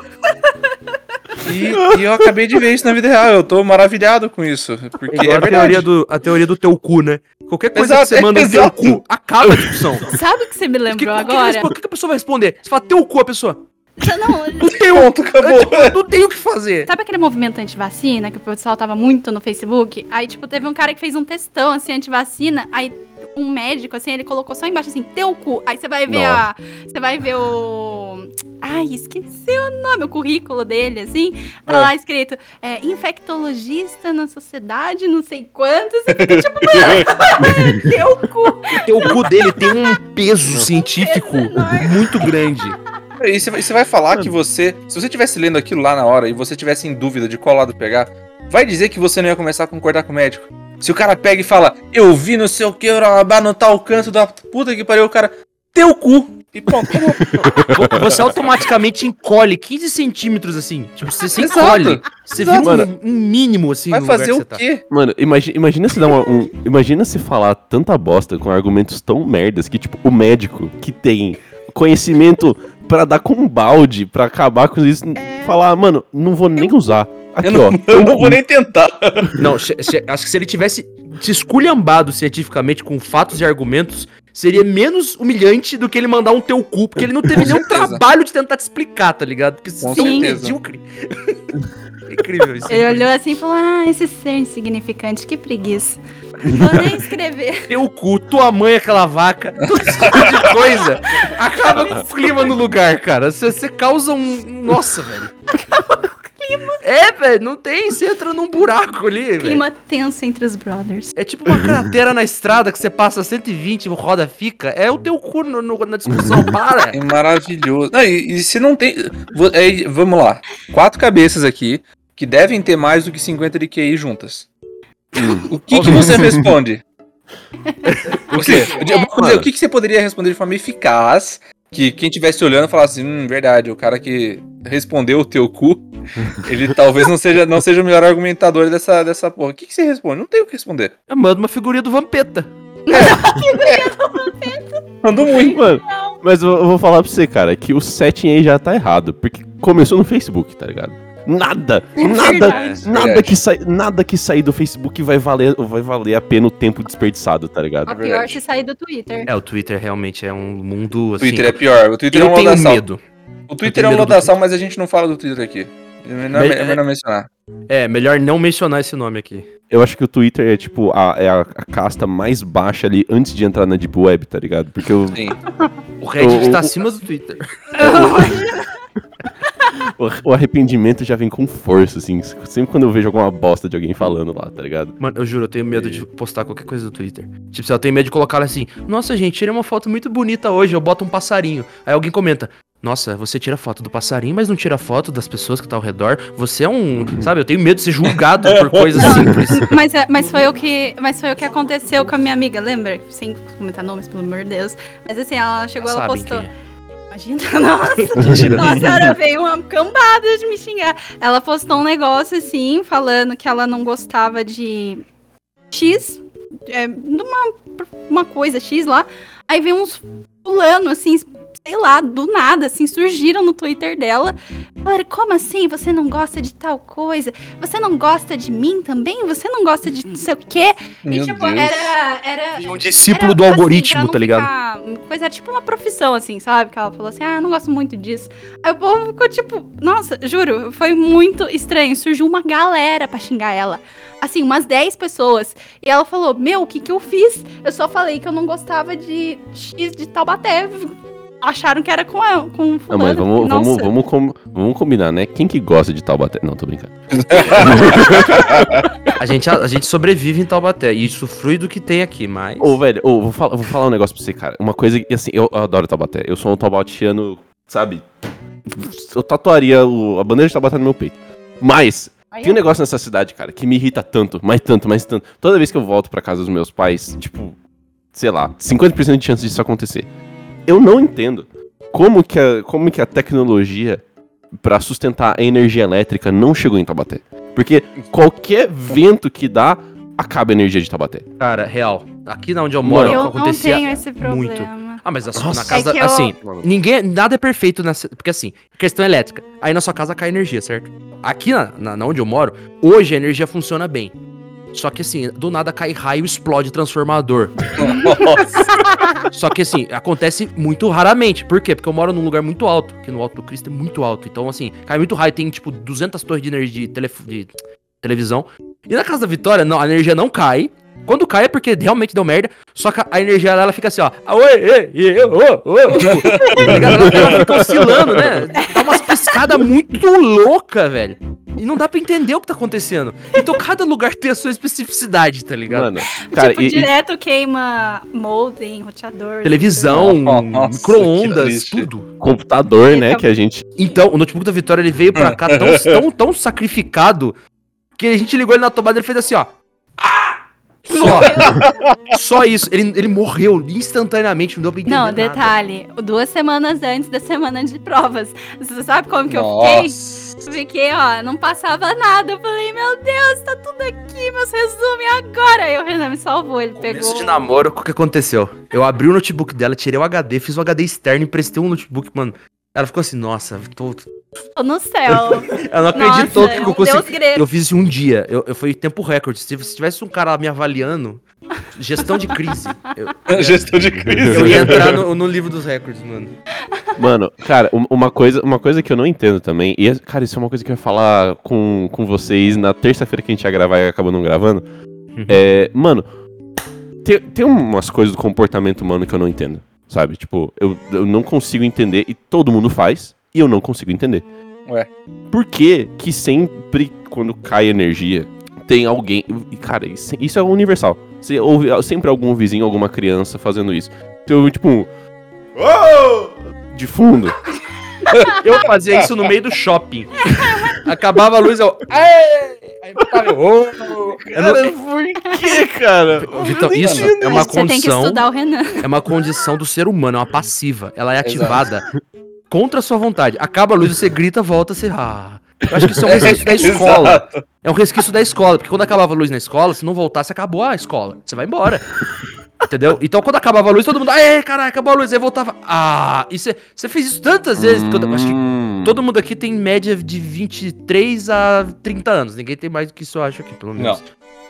E, e eu acabei de ver isso na vida real. Eu tô maravilhado com isso. Porque é a, teoria do, a teoria do teu cu, né? Qualquer coisa Exato, que você manda no teu cu, acaba a discussão. <laughs> Sabe o que você me lembrou o que, agora? o que que a pessoa vai responder? Você fala teu cu, a pessoa. Não, Não tenho, Pronto, acabou. tipo, não tenho o que fazer. Sabe aquele movimento anti-vacina que o pessoal tava muito no Facebook? Aí, tipo, teve um cara que fez um textão, assim, anti-vacina. Aí, um médico, assim, ele colocou só embaixo, assim, teu cu. Aí você vai ver a... Você vai ver o... Ai, esqueci o nome, o currículo dele, assim. Tá É. lá escrito, é, infectologista na sociedade, não sei quantos. E fica, tipo, mano, <laughs> teu cu. O teu cu dele tem um peso científico muito grande. E você vai- você vai falar que você. Se você estivesse lendo aquilo lá na hora e você tivesse em dúvida de qual lado pegar, vai dizer que você não ia começar a concordar com o médico. Se o cara pega e fala, eu vi não sei o que, no tal canto da puta que pariu, o cara. Teu cu! E pronto. Você automaticamente encolhe 15 centímetros assim. Tipo, você se Exato. encolhe. Você Exato. vira um, um mínimo assim Vai no lugar fazer que o tá. quê? Mano, imagina, imagina se dar uma, um, imagina se falar tanta bosta com argumentos tão merdas que, tipo, o médico que tem conhecimento pra dar com um balde, pra acabar com isso, falar, mano, não vou nem usar. Aqui, Eu não, ó. <laughs> eu não vou nem tentar. Não, che- che- acho que se ele tivesse se esculhambado cientificamente com fatos e argumentos, seria menos humilhante do que ele mandar um teu cu, porque ele não teve nenhum trabalho de tentar te explicar, tá ligado? Porque Com é certeza. medíocre. É <laughs> incrível isso. Ele olhou assim e falou: Ah, esse ser insignificante, que preguiça. Vou nem escrever. <laughs> Teu cu, tua mãe, aquela vaca, esse tipo de coisa. Acaba com o clima no lugar, cara. Você, você causa um. Nossa, velho. Clima. É, velho, não tem. Você entra num buraco ali, velho. Clima tenso entre os brothers. É tipo uma cratera na estrada que você passa 120 e roda fica. É o teu cu no- no- na discussão, <laughs> para. É maravilhoso. Não, e, e se não tem. é, vamos lá. Quatro cabeças aqui que devem ter mais do que 50 de QI juntas. O que, que você responde? <laughs> O que, eu vou dizer, o que, que você poderia responder de forma eficaz? Que quem estivesse olhando falasse, hum, verdade, o cara que respondeu o teu cu, ele talvez não seja, não seja o melhor argumentador dessa, dessa porra. O que, que você responde? Não tem o que responder. Eu mando uma figurinha do Vampeta. <laughs> Mandou muito. Mano, mas eu, eu vou falar pra você, cara, que o setting aí já tá errado. Porque começou no Facebook, tá ligado? Nada, nada, verdade. nada Verdade. que, sai, nada que sair do Facebook vai valer, vai valer a pena o tempo desperdiçado, tá ligado? A pior verdade. se sair do Twitter. É, o Twitter realmente é um mundo O assim. Twitter é pior. O Twitter é eu uma tenho lodação. medo. O Twitter é tenho do lodação, mas a gente não fala do Twitter aqui. É melhor, é melhor mencionar. É, melhor não mencionar esse nome aqui. Eu acho que o Twitter é tipo a, é a, a casta mais baixa ali antes de entrar na Deep Web, tá ligado? Porque eu, Sim. O Reddit O- tá o- acima do Twitter. <laughs> <laughs> o, o arrependimento já vem com força, assim. Sempre quando eu vejo alguma bosta de alguém falando lá, tá ligado? Mano, eu juro, eu tenho medo de postar qualquer coisa no Twitter. Tipo, se eu tenho medo de colocar lá assim, nossa, gente, tirei uma foto muito bonita hoje, eu boto um passarinho. Aí alguém comenta, nossa, você tira foto do passarinho, mas não tira foto das pessoas que tá ao redor. Você é um. Sabe, eu tenho medo de ser julgado por <laughs> coisas simples. Mas, é- mas, foi o que, mas foi o que aconteceu com a minha amiga, lembra? Sem comentar nomes, pelo amor de Deus. Mas assim, ela chegou, ela Sabem postou. quem é. Imagina, <laughs> nossa. Mentira. Nossa, ela veio uma cambada de me xingar. Ela postou um negócio assim, falando que ela não gostava de X, é, de uma, uma coisa X lá. Aí veio uns fulano, assim, sei lá, do nada, assim, surgiram no Twitter dela. Falaram, como assim? Você não gosta de tal coisa? Você não gosta de mim também? Você não gosta de não sei o quê? Meu e, tipo, Deus. era. era Um discípulo era, do assim, algoritmo, tá ligado? ficar- Coisa tipo uma profissão, assim, sabe? Que ela falou assim, ah, não gosto muito disso. Aí o povo ficou tipo, nossa, juro, foi muito estranho. Surgiu uma galera pra xingar ela. Assim, umas 10 pessoas. E ela falou, meu, o que que eu fiz? Eu só falei que eu não gostava de X de Taubaté. Acharam que era com, ela, com Não, fulano. mas vamos, Nossa. vamos, vamos, com- vamos combinar, né? Quem que gosta de Taubaté? Não, tô brincando. <laughs> A gente, a, gente sobrevive em Taubaté e isso flui do que tem aqui, mas. Ô, velho, ô, vou, falar, vou falar um negócio pra você, cara. Uma coisa que, assim, eu adoro Taubaté. Eu sou um taubatiano, sabe? Eu tatuaria o- a bandeira de Taubaté no meu peito. Mas, Aí tem um negócio nessa cidade, cara, que me irrita tanto, mais tanto, mais tanto. Toda vez que eu volto pra casa dos meus pais, tipo, sei lá, 50% de chance disso acontecer. Eu não entendo como que a, como que a tecnologia pra sustentar a energia elétrica não chegou em Taubaté. Porque qualquer vento que dá, acaba a energia de Taubaté. Cara, real. Aqui na onde eu moro, Eu não acontecia. tenho esse muito. problema. Ah, mas assim, Nossa. na casa. É eu- Assim, ninguém. Nada é perfeito nessa. Porque assim, questão elétrica. Aí na sua casa cai energia, certo? Aqui na, na, na onde eu moro, hoje a energia funciona bem. Só que assim, do nada cai raio e explode transformador. Só que assim, acontece muito raramente. Por quê? Porque eu moro num lugar muito alto, que no Alto do Cristo é muito alto. Então, assim, cai muito raio, tem tipo 200 torres de energia de, telef- de televisão. E na casa da Vitória, não, a energia não cai. Quando cai é porque realmente deu merda. Só que a energia ela fica assim, ó. Oi, ei, ei, ô, ô, tipo, <laughs> tá ela, fica oscilando, né? Dá umas piscadas muito louca, velho. E não dá pra entender o que tá acontecendo. Então cada lugar tem a sua especificidade, tá ligado? Mano, cara, tipo, e- e- direto queima modem, roteador. Televisão, micro-ondas, tudo. computador, né, que a gente... Então, o notebook da Vitória ele veio pra cá tão, <laughs> tão, tão sacrificado que a gente ligou ele na tomada e ele fez assim, ó. Só. <laughs> Só isso. Ele, ele morreu instantaneamente, não deu pra entender. Não, nada. detalhe, duas semanas antes da semana de provas. Você sabe como que eu fiquei? Nossa. Eu Fiquei, ó, não passava nada. Eu falei, meu Deus, tá tudo aqui, meus resumos, agora? Aí o Renan me salvou, ele Começo pegou. de namoro, o que aconteceu? Eu abri o notebook dela, tirei o HD, fiz o HD externo, emprestei um notebook, mano. Ela ficou assim, nossa, tô... Tô no céu. <laughs> ela não acreditou Nossa, que é eu consegui. Eu fiz isso em um dia. Eu, eu fui tempo recorde. Se, se tivesse um cara lá me avaliando, gestão de crise. <laughs> Eu, <laughs> Gestão de crise. eu ia entrar no, no livro dos recordes, mano. Mano, cara, um- uma coisa, uma coisa que eu não entendo também, e, cara, isso é uma coisa que eu ia falar com, com vocês na terça-feira que a gente ia gravar e acabou não gravando. É, mano, tem, tem umas coisas do comportamento humano que eu não entendo, sabe? Tipo, eu, eu não consigo entender e todo mundo faz e eu não consigo entender. Ué. Por que que sempre quando cai energia tem alguém. E, cara, isso, isso é universal. Você ouve sempre algum vizinho, alguma criança fazendo isso. Você ouve, tipo um. "Oh!" De fundo. <laughs> Eu fazia isso no meio do shopping. Acabava a luz, eu. "Aê!" Aí "Ô!" Eu não- Cara, por que, cara? Vitão, isso é uma Você tem que condição. estudar o Renan. É uma condição do ser humano, é uma passiva. Ela é Exato. ativada contra a sua vontade. Acaba a luz, você grita, volta, você. Ah. Eu acho que isso é um <laughs> resquício da escola. Exato. É um resquício da escola, porque quando acabava a luz na escola, se não voltasse, acabou a escola. Você vai embora. Entendeu? Então quando acabava a luz, todo mundo. Aê, caralho, acabou a luz. Aí voltava. Ah, e você fez isso tantas vezes. que eu acho que Hum. todo mundo aqui tem média de 23 a 30 anos. Ninguém tem mais do que isso, eu acho aqui, pelo menos.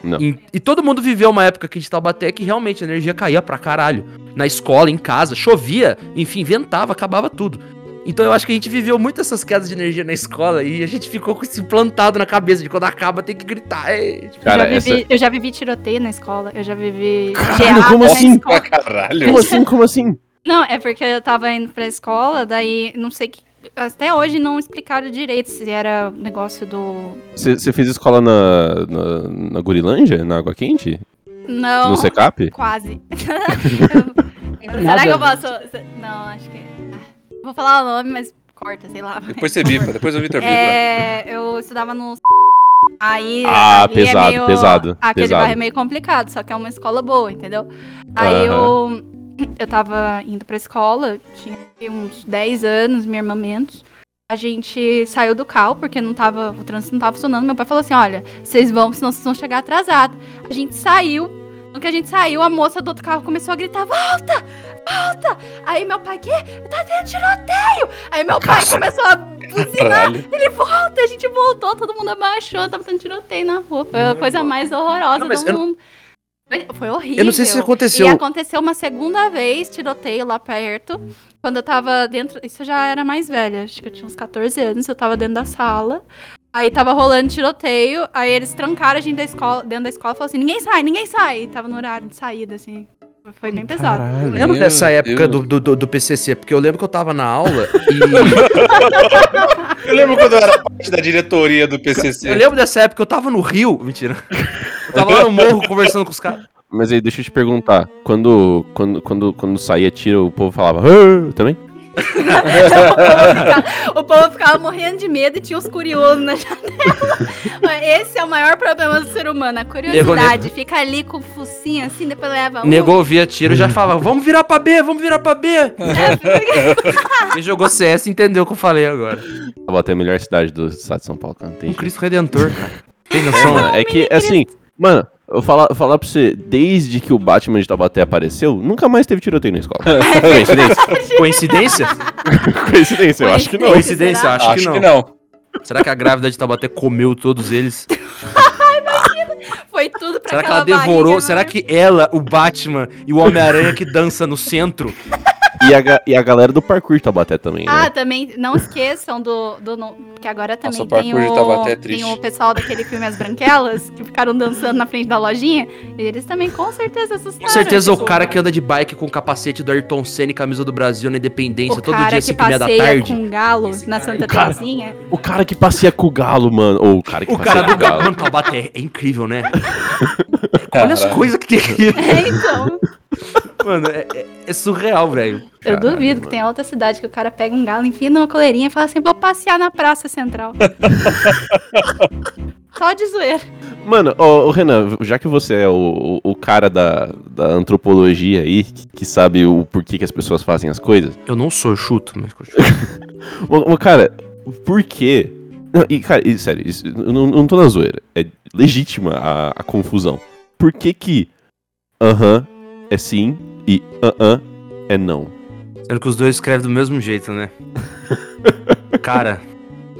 Não. E, e todo mundo viveu uma época aqui de Taubaté que realmente a energia caía pra caralho. Na escola, em casa, chovia, enfim, ventava, acabava tudo. Então eu acho que a gente viveu muito essas quedas de energia na escola e a gente ficou com isso implantado na cabeça de quando acaba tem que gritar. "Ei!" Tipo, Cara, eu, já vivi, essa- eu já vivi tiroteio na escola, eu já vivi Caralho, como assim? Escola. caralho. Como assim? Como assim? Não, é porque eu tava indo pra escola, daí não sei que. Até hoje não explicaram direito se era negócio do. Você fez escola na, na, na Gurilândia? Na Água Quente? Não. No Secap? Quase. <laughs> <laughs> Será que eu posso. Não, acho que. Vou falar o nome, mas corta, sei lá. Depois você bipa, depois o Vitor bipa. É, eu estudava no. Aí. Ah, ali pesado, é meio, pesado, Aquele pesado. bairro é meio complicado, só que é uma escola boa, entendeu? Aí eu. Eu tava indo pra escola, tinha uns 10 anos, minha irmã menos. A gente saiu do carro porque não tava, o trânsito não tava funcionando. Meu pai falou assim: olha, vocês vão, senão vocês vão chegar atrasados. A gente saiu. No que a gente saiu, a moça do outro carro começou a gritar: volta! Volta! Aí meu pai, quê? Tá tendo tiroteio! Aí meu pai começou a buzinar. Caralho. Ele volta, a gente voltou, todo mundo abaixou, tava tendo tiroteio na rua. Foi a coisa mais horrorosa Não, do mundo. Foi- Foi horrível. Eu não sei se aconteceu- E aconteceu uma segunda vez, tiroteio lá perto. Quando eu tava dentro. Isso eu já era mais velha, acho que eu tinha uns 14 anos, eu tava dentro da sala. Aí tava rolando tiroteio, aí eles trancaram a gente da escola, dentro da escola e falaram assim: ninguém sai, ninguém sai. E tava no horário de saída, assim. Foi bem pesado. Eu lembro Meu dessa época do, do, do- PCC, porque eu lembro que eu tava na aula e. <laughs> Eu lembro quando eu era parte da diretoria do PCC. eu lembro dessa época que eu tava no Rio. Mentira. Eu tava lá no morro conversando com os caras. Mas aí, deixa eu te perguntar. Quando, quando, quando, quando saía tiro, o povo falava... Também? O povo ficava morrendo de medo e tinha os curiosos na <laughs> janela. Esse é o maior problema do ser humano, a curiosidade. Fica ali com o focinho assim, depois leva. um. Negou ouvia tiro já falava, vamos virar pra B, vamos virar pra B. Quem jogou CS entendeu o que eu falei agora. Taubaté é a melhor cidade do estado de São Paulo, cara. Tem Um. Cristo Redentor, cara. Tem É, noção? mano, é que, assim... Mano, eu falar, eu falar pra você, desde que o Batman de Taubaté apareceu, nunca mais teve tiroteio na escola. <laughs> Coincidência? Coincidência? <laughs> Coincidência, eu acho que não. Coincidência, será? acho, Acho que, que não. não. Será que a grávida de Taubaté comeu todos eles? <laughs> Foi tudo pra Será que ela devorou? barriga Será enorme. que ela, o Batman e o Homem-Aranha que dança no centro? E a, e a galera do parkour de Taubaté também, Ah, né? também, não esqueçam do. do no- que agora também Nossa, o tem, é o, triste. tem o pessoal daquele filme As Branquelas, que ficaram dançando na frente da lojinha. E eles também com certeza assustaram. Com certeza o cara que anda de bike com o capacete do Ayrton Senna e camisa do Brasil na Independência o todo dia, que 5 e meia da passeia tarde. com um galo na Santa cara- Terezinha. O cara que passeia com o galo, mano. Ou o cara que O passeia cara com do o galo. Mano, Taubaté é, é incrível, né? <laughs> Olha as coisas que tem aqui. É, então. <laughs> Mano, é, é- é surreal, velho. Eu Caralho, duvido que tenha outra cidade que o cara pega um galo, enfia numa coleirinha e fala assim: vou passear na Praça Central. <laughs> Só de zoeira. Mano, ô, ô, Renan, já que você é o, o, o cara da, da antropologia aí, que, que sabe o porquê que as pessoas fazem as coisas, Eu não sou chuto, mas <laughs> continua. ô, ô, cara, por quê? Não, e, cara, e, sério, isso, eu não, não tô na zoeira. É legítima a, a confusão. Por que que aham é sim e aham é não? Sendo que os dois escrevem do mesmo jeito, né? <laughs> Cara,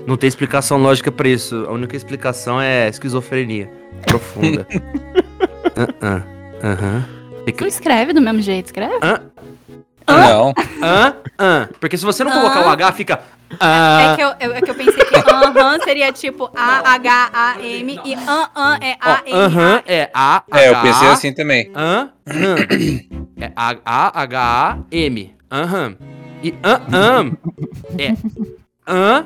não tem explicação lógica pra isso. A única explicação é esquizofrenia. Profunda. <laughs> Aham. Aham. Tu escreve do mesmo jeito, escreve? Não. Hã? Hã? Porque se você não colocar o? H, fica. É Ah. que eu, eu- é que eu pensei que aham seria tipo A-H-A-M e aham é Ó, Aham é A. É, eu pensei assim também. Hã? <clears throat> É A-H-A-M. Aham. E aham é Hã.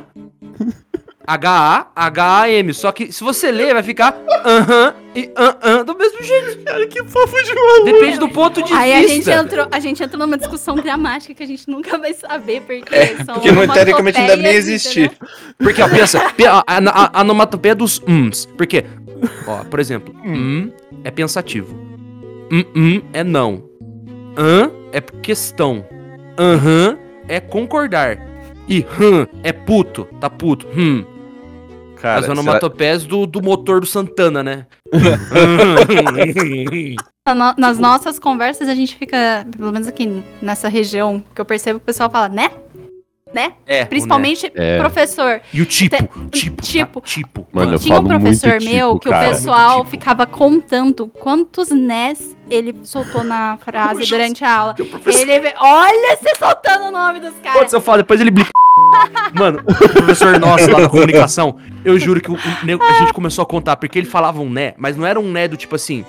H-A-H-A-M. Só que se você ler, vai ficar aham e aham do mesmo jeito. Cara, que fofo de maluco. Depende do ponto de Aí a gente, vista. entrou, a gente entrou numa discussão gramática que a gente nunca vai saber, porque É, são porque não, teoricamente não deve nem entendeu? Porque, ó, pensa, pe- a, a, a onomatopeia dos ums. Porque, ó, por exemplo, hum é pensativo. Hum, hum é não. Hã é questão. Aham é concordar. E hum é puto, tá puto. Hum. Cara, As será- onomatopeias do, do motor do Santana, né? <laughs> Nas nossas conversas, a gente fica, pelo menos aqui nessa região, que eu percebo que o pessoal fala, né? Né? é, Principalmente É. professor. E o tipo, Te- tipo, tipo. tá? tipo. Mano, eu Tinha um professor tipo, meu que cara. o pessoal tipo. ficava contando quantos nés ele soltou na frase durante a aula. Ele, olha você soltando o nome dos caras. Pode eu falo, depois ele blica. <laughs> Mano, o professor nosso lá da comunicação, eu juro que o, o a gente começou a contar, porque ele falava um né, mas não era um né do tipo assim.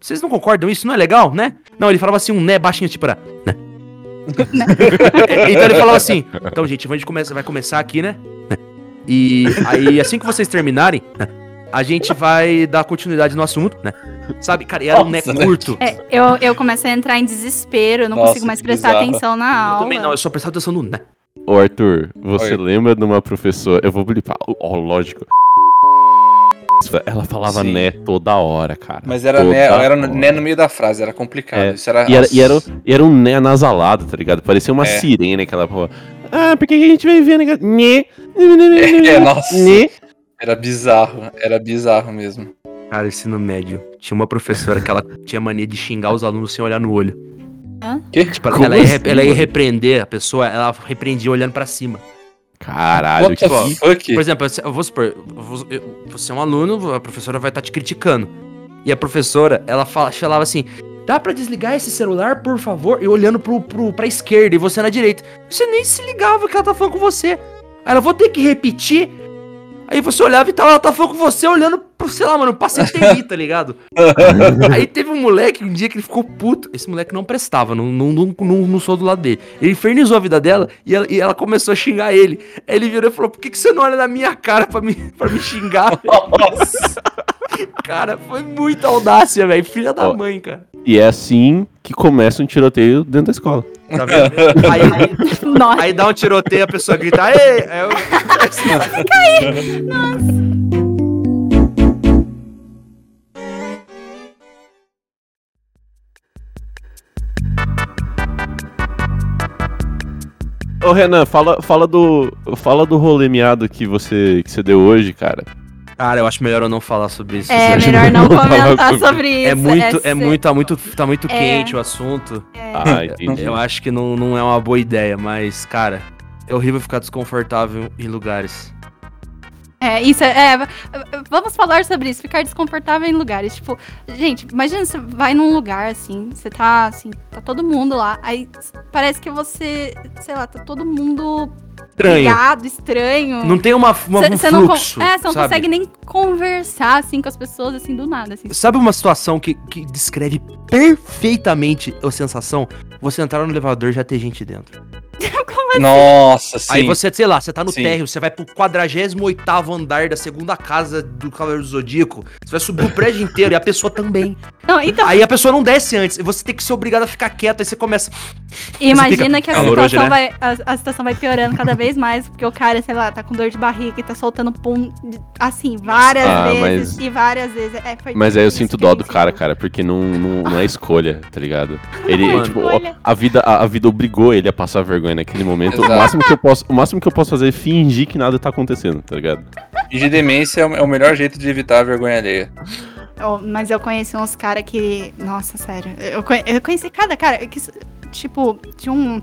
Vocês não concordam? Isso não é legal, né? Não, ele falava assim, um né baixinho, tipo, era. Né? <laughs> Então ele falava assim, então, gente, a gente começa, vai começar aqui, né? E aí, assim que vocês terminarem, a gente vai dar continuidade no assunto, né? Sabe, cara, e era um né Nossa, curto. É, eu, eu comecei a entrar em desespero, eu não Nossa, consigo mais prestar bizarro. atenção na Eu aula. também não, eu só prestava atenção no né. Ô, Arthur, você Oi. lembra de uma professora. Eu vou blipar. Ó, lógico. Ela falava Sim. né toda hora, cara. Mas era, né, era né no meio da frase, era complicado. É, Isso era, E era, e era, e era um né nasalado, tá ligado? Parecia uma É. sirene aquela porra. Ah, porque a gente vai ver, né? Né. <laughs> É, nossa. Né. Era bizarro, era bizarro mesmo. Cara, ensino médio. Tinha uma professora que ela tinha mania de xingar os alunos sem olhar no olho. Que? Tipo, ela, ia, assim, ela ia repreender a pessoa, ela repreendia olhando pra cima. Caralho, What que fuck? Por exemplo, eu vou supor, você é um aluno, a professora vai estar te criticando. E a professora, ela fala, falava assim: dá pra desligar esse celular, por favor? E olhando pro, pro, pra esquerda e você na direita. Você nem se ligava que ela tá falando com você. Aí ela, vou ter que repetir. Aí você olhava e tava, ela tá falando com você olhando sei lá, mano, pra CTI, <laughs> tá ligado? Aí teve um moleque um dia que ele ficou puto. Esse moleque não prestava, não, não, não, não, não sou do lado dele. Ele infernizou a vida dela e ela, e ela começou a xingar ele. Aí ele virou e falou: Por que, que você não olha na minha cara pra me, pra me xingar? Nossa. cara, foi muita audácia, velho. Filha da Ó. mãe, cara. E é assim que começa um tiroteio dentro da escola. Tá vendo? <laughs> Aí, Nossa, aí dá um tiroteio, a pessoa grita: Ei! Aí eu... <laughs> Ô Renan, fala, fala do. Fala do rolê miado que você, que você deu hoje, cara. Cara, eu acho melhor eu não falar sobre isso. é <laughs> melhor não Falar comentar sobre- isso. É muito, é ser- muito, tá muito, tá muito É. quente o assunto. Ah, <laughs> entendi. Eu acho que não, não é uma boa ideia, mas, cara, é horrível ficar desconfortável em lugares. É, isso é, é, Vamos falar sobre isso, ficar desconfortável em lugares. Tipo, gente, imagina você vai num lugar assim, você tá assim, tá todo mundo lá, aí parece que você, sei lá, tá todo mundo Estranho. ligado, estranho. Não tem uma, uma um Você não, con- fluxo, é, você não sabe? consegue nem conversar assim com as pessoas assim do nada, assim. Sabe uma situação que, que descreve perfeitamente a sensação? Você entrar no elevador e já ter gente dentro. Nossa, sim. Aí você, sei lá, você tá no Sim. térreo, você vai pro 48 andar da segunda casa do Cavaleiro do Zodíaco, você vai subir o prédio inteiro e a pessoa também. Não, então, Aí a pessoa não desce antes, e você tem que ser obrigado a ficar quieto, aí você começa. imagina que a calor situação, hoje, né? vai, a, a situação vai piorando cada vez mais, porque o cara, sei lá, tá com dor de barriga e tá soltando pum, assim, várias Ah, vezes mas- e várias vezes. É, foi Mas aí eu sinto dó a do cara, cara, porque não, não, não é escolha, tá ligado? Ele, <laughs> tipo, Escolha. a vida, a, a vida obrigou ele a passar vergonha naquele momento. O máximo, que eu posso, o máximo que eu posso fazer é fingir que nada tá acontecendo, tá ligado? Fingir demência é o é o melhor jeito de evitar a vergonha alheia. Oh, mas eu conheci uns caras que. Nossa, sério. Eu, conhe- eu conheci cada cara. Que, tipo, tinha um.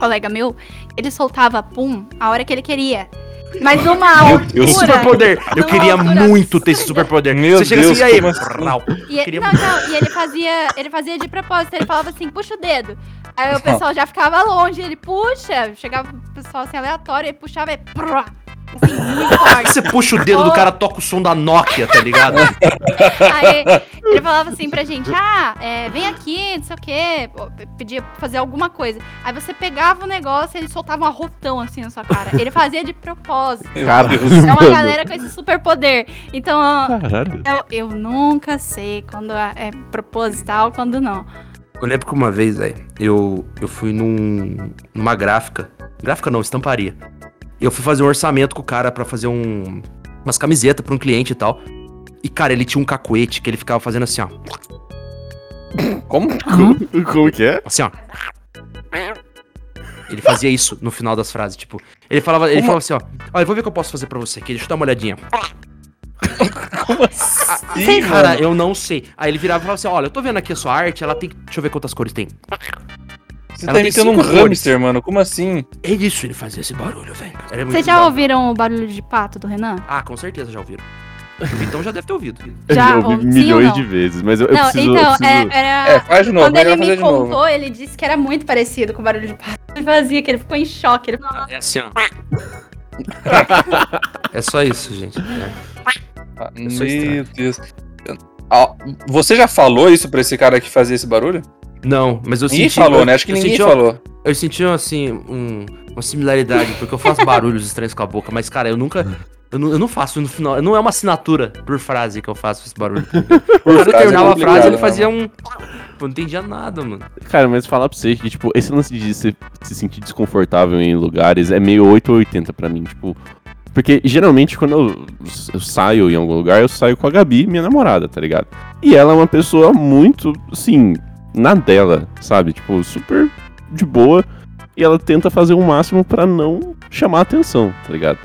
colega meu, ele soltava pum a hora que ele queria. Mas Meu altura. Deus, superpoder. Eu queria altura muito ter esse superpoder. Meu Você chega Deus, assim, e aí, como brau. E, Queria não, não, e ele fazia, ele fazia de propósito, ele falava assim, puxa o dedo. Aí o pessoal já ficava longe, ele puxa, chegava o pessoal assim aleatório, ele puxava e prá, assim, muito <laughs> forte. Você puxa o dedo do cara, toca o som da Nokia, tá ligado? <laughs> Aí ele falava assim pra gente, ah, é, vem aqui, não sei o quê, pedia pra fazer alguma coisa. Aí você pegava o negócio e ele soltava um arrotão assim na sua cara. Ele fazia de propósito. Cara, É uma galera com esse superpoder. Então, eu, eu nunca sei quando é proposital, quando não. Eu lembro que uma vez, velho, eu, eu fui num, numa gráfica. Gráfica não, estamparia. Eu fui fazer um orçamento com o cara pra fazer um, umas camisetas pra um cliente e tal. E, cara, ele tinha um cacuete que ele ficava fazendo assim, ó. Como? Como, <laughs> como que é? Assim, ó. Ele fazia isso no final das frases, tipo. Ele falava, ele Como? falava assim, ó. Olha, eu vou ver o que eu posso fazer pra você aqui, deixa eu dar uma olhadinha. <laughs> Como assim, Cara, mano? eu não sei. Aí ele virava e falava assim: olha, eu tô vendo aqui a sua arte, ela tem. Deixa eu ver quantas cores tem. Você ela tá imitando um cores. hamster, mano. Como assim? É isso, ele fazia esse barulho, velho. Vocês já bizarro. ouviram o barulho de pato do Renan? Ah, com certeza já ouviram. Então já deve ter ouvido. <laughs> Eu Já, já ouvi milhões de vezes, mas eu, eu não, preciso. então, eu preciso... é- era. É, faz de novo. Quando ele me de novo. contou, ele disse que era muito parecido com o barulho de pato. Ele fazia, que ele ficou em choque. Ele É assim, ó. é só isso, gente. É. Ah, Eu sou Meu Deus. Ah, Você já falou isso pra esse cara que fazia esse barulho? Não, mas eu Ninguém senti. falou, eu- né? Acho que eu ninguém senti falou. Eu senti, assim, um- uma similaridade, porque eu faço barulhos estranhos com a boca, mas, cara, eu nunca. Eu não, eu não faço no final. Não é uma assinatura por frase que eu faço esse barulho. <laughs> O cara frase é terminava a frase, ele né, fazia um. Pô, eu não entendia nada, mano. Cara, mas falar pra você que, tipo, esse lance de se, se sentir desconfortável em lugares é meio 8 ou 80 pra mim, tipo. Porque geralmente quando eu, saio em algum lugar, eu saio com a Gabi, minha namorada, tá ligado? E ela é uma pessoa muito, assim, na dela, sabe? Tipo, super de boa. E ela tenta fazer o máximo pra não chamar atenção, tá ligado?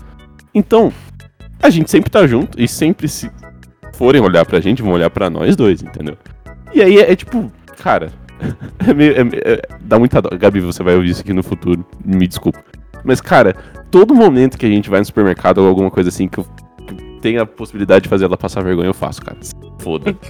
Então, a gente sempre tá junto e sempre se forem olhar pra gente, vão olhar pra nós dois, entendeu? E aí é, é tipo, cara, <laughs> é meio, é- é- dá muita dó. Gabi, você vai ouvir isso aqui no futuro, me desculpa. Mas, cara, todo momento que a gente vai no supermercado ou alguma coisa assim que eu, tenho a possibilidade de fazer ela passar vergonha, eu faço, cara. Foda. <laughs>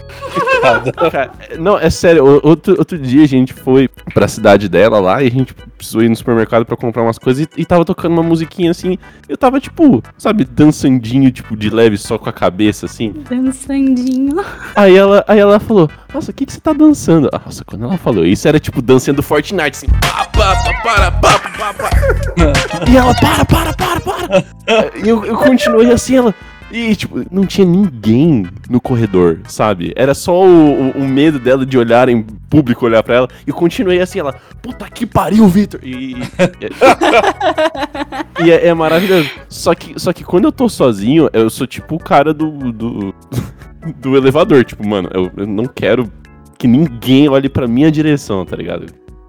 Cara, não, é sério, outro, outro dia a gente foi pra cidade dela lá e a gente precisou ir no supermercado pra comprar umas coisas e, e tava tocando uma musiquinha assim. Eu tava, tipo, sabe, dançandinho, tipo, de leve, só com a cabeça, assim. dançandinho. Aí ela, aí ela falou, nossa, o que, que você tá dançando? Ah, Nossa, quando ela falou isso, era tipo dançando do Fortnite, assim. Pá, pá, pá, para, pá, pá, pá. <laughs> e ela, para, para, para, para. <laughs> E eu, eu continuei assim, ela. E, tipo, não tinha ninguém no corredor, sabe? Era só o, o- o medo dela de olhar em público, olhar pra ela. E eu continuei assim, ela, puta que pariu, Victor! E, e, <laughs> e é, é maravilhoso. Só que, só que quando eu tô sozinho, eu sou tipo o cara do, do, do elevador. Tipo, mano, eu, eu não quero que ninguém olhe pra minha direção, tá ligado?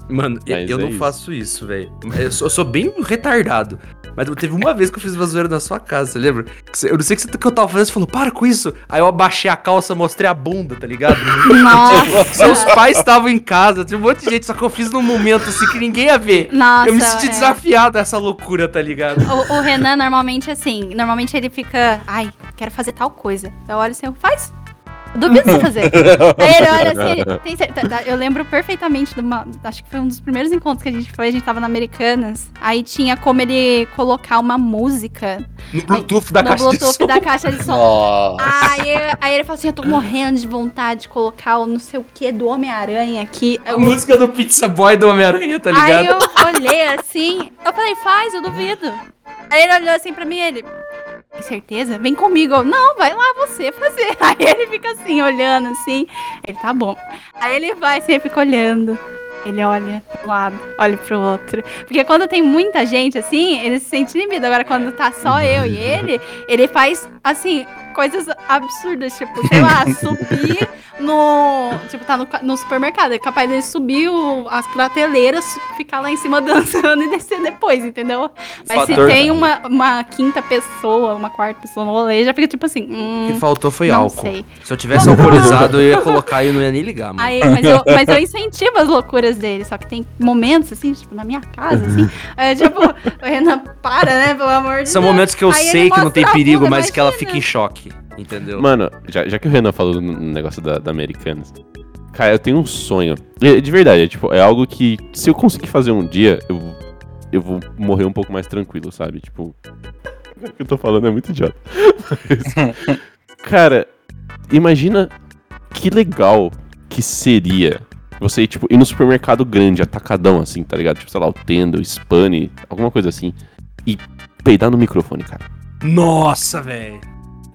Mano, eu, Mas eu é não isso. faço isso, velho. Eu, eu sou bem retardado. Mas teve uma vez que eu fiz uma zoeira na sua casa, você lembra? Eu não sei o que, você- que eu tava fazendo, você falou, para com isso. Aí eu abaixei a calça, mostrei a bunda, tá ligado? Nossa, Seus pais estavam em casa, tinha um monte de gente, só que eu fiz num momento assim que ninguém ia ver. nossa. eu me senti é. desafiado essa loucura, tá ligado? O, o Renan normalmente assim, normalmente ele fica, ai, quero fazer tal coisa. Eu olho assim, faz. Duvido você fazer. Aí ele olha assim, tem certeza. Eu lembro perfeitamente de uma. Acho que foi um dos primeiros encontros que a gente foi, a gente tava na Americanas. Aí tinha como ele colocar uma música No Bluetooth da no caixa Bluetooth de som. da caixa de som. Nossa. Aí, aí ele falou assim: Eu tô morrendo de vontade de colocar o não sei o que do Homem-Aranha aqui. A Eu- música do Pizza Boy do Homem-Aranha, tá Aí ligado? eu olhei assim, eu falei, faz, eu duvido. Aí ele olhou assim pra mim, ele. Tem certeza? Vem comigo. Não, vai lá você fazer. <laughs> Aí ele fica assim, olhando assim. Ele, tá bom. Aí ele vai assim, ele fica olhando. Ele olha pro lado, olha pro outro. Porque quando tem muita gente assim, ele se sente inibido. Agora, quando tá só eu e ele, ele faz assim, coisas absurdas, tipo, sei lá, <laughs> subir no. Tipo, tá no, no supermercado. É capaz dele subir o- as prateleiras, ficar lá em cima <laughs> dançando e descer depois, entendeu? Mas Fator- se tem uma, uma quinta pessoa, uma quarta pessoa no rolê, já fica tipo assim. O que Hum, faltou foi não álcool. sei. Se eu tivesse alcoolizado, eu ia colocar e eu não ia nem ligar, mano. Aí, mas, eu, mas eu incentivo as loucuras dele, só que tem momentos, assim, tipo, na minha casa, assim, <laughs> é, tipo, o Renan para, né, pelo amor de São Deus. momentos que eu Aí sei que não tem perigo, mas que ela fica em choque. Entendeu? Mano, já, já que o Renan falou no negócio da, da Americanas, cara, eu tenho um sonho. De verdade, é, tipo, é algo que se eu conseguir fazer um dia, eu, eu vou morrer um pouco mais tranquilo, sabe? Tipo, <laughs> o que eu tô falando é muito idiota. Mas, cara, imagina que legal que seria você, tipo, ir no supermercado grande, atacadão, assim, tá ligado? Tipo, sei lá, o Tendo, o Spani, alguma coisa assim, e peidar no microfone, cara. Nossa, velho.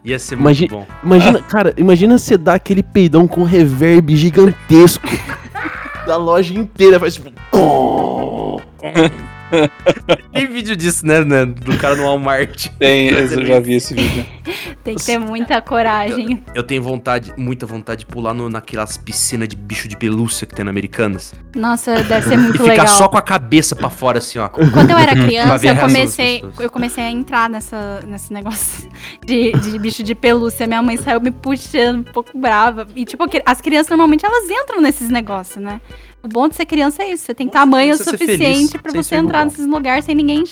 Ia ser muito bom. Imagina, cara, imagina você dar aquele peidão com reverb gigantesco <laughs> da loja inteira, faz tipo. <laughs> Tem vídeo disso, né, né? Do cara no Walmart. Tem, eu já vi esse vídeo. Tem que ter muita coragem. Eu tenho vontade, muita vontade de pular no, naquelas piscinas de bicho de pelúcia que tem na Americanas. Nossa, deve ser <laughs> E muito ficar legal. só com a cabeça pra fora, assim, ó. Quando eu era <laughs> criança, eu comecei, eu comecei a entrar nessa, nesse negócio de, de bicho de pelúcia. Minha mãe saiu me puxando, um pouco brava. E, tipo, as crianças normalmente elas entram nesses negócios, né? O bom de ser criança é isso. Você tem tamanho Você ser suficiente sem você entrar nesses lugares sem ninguém.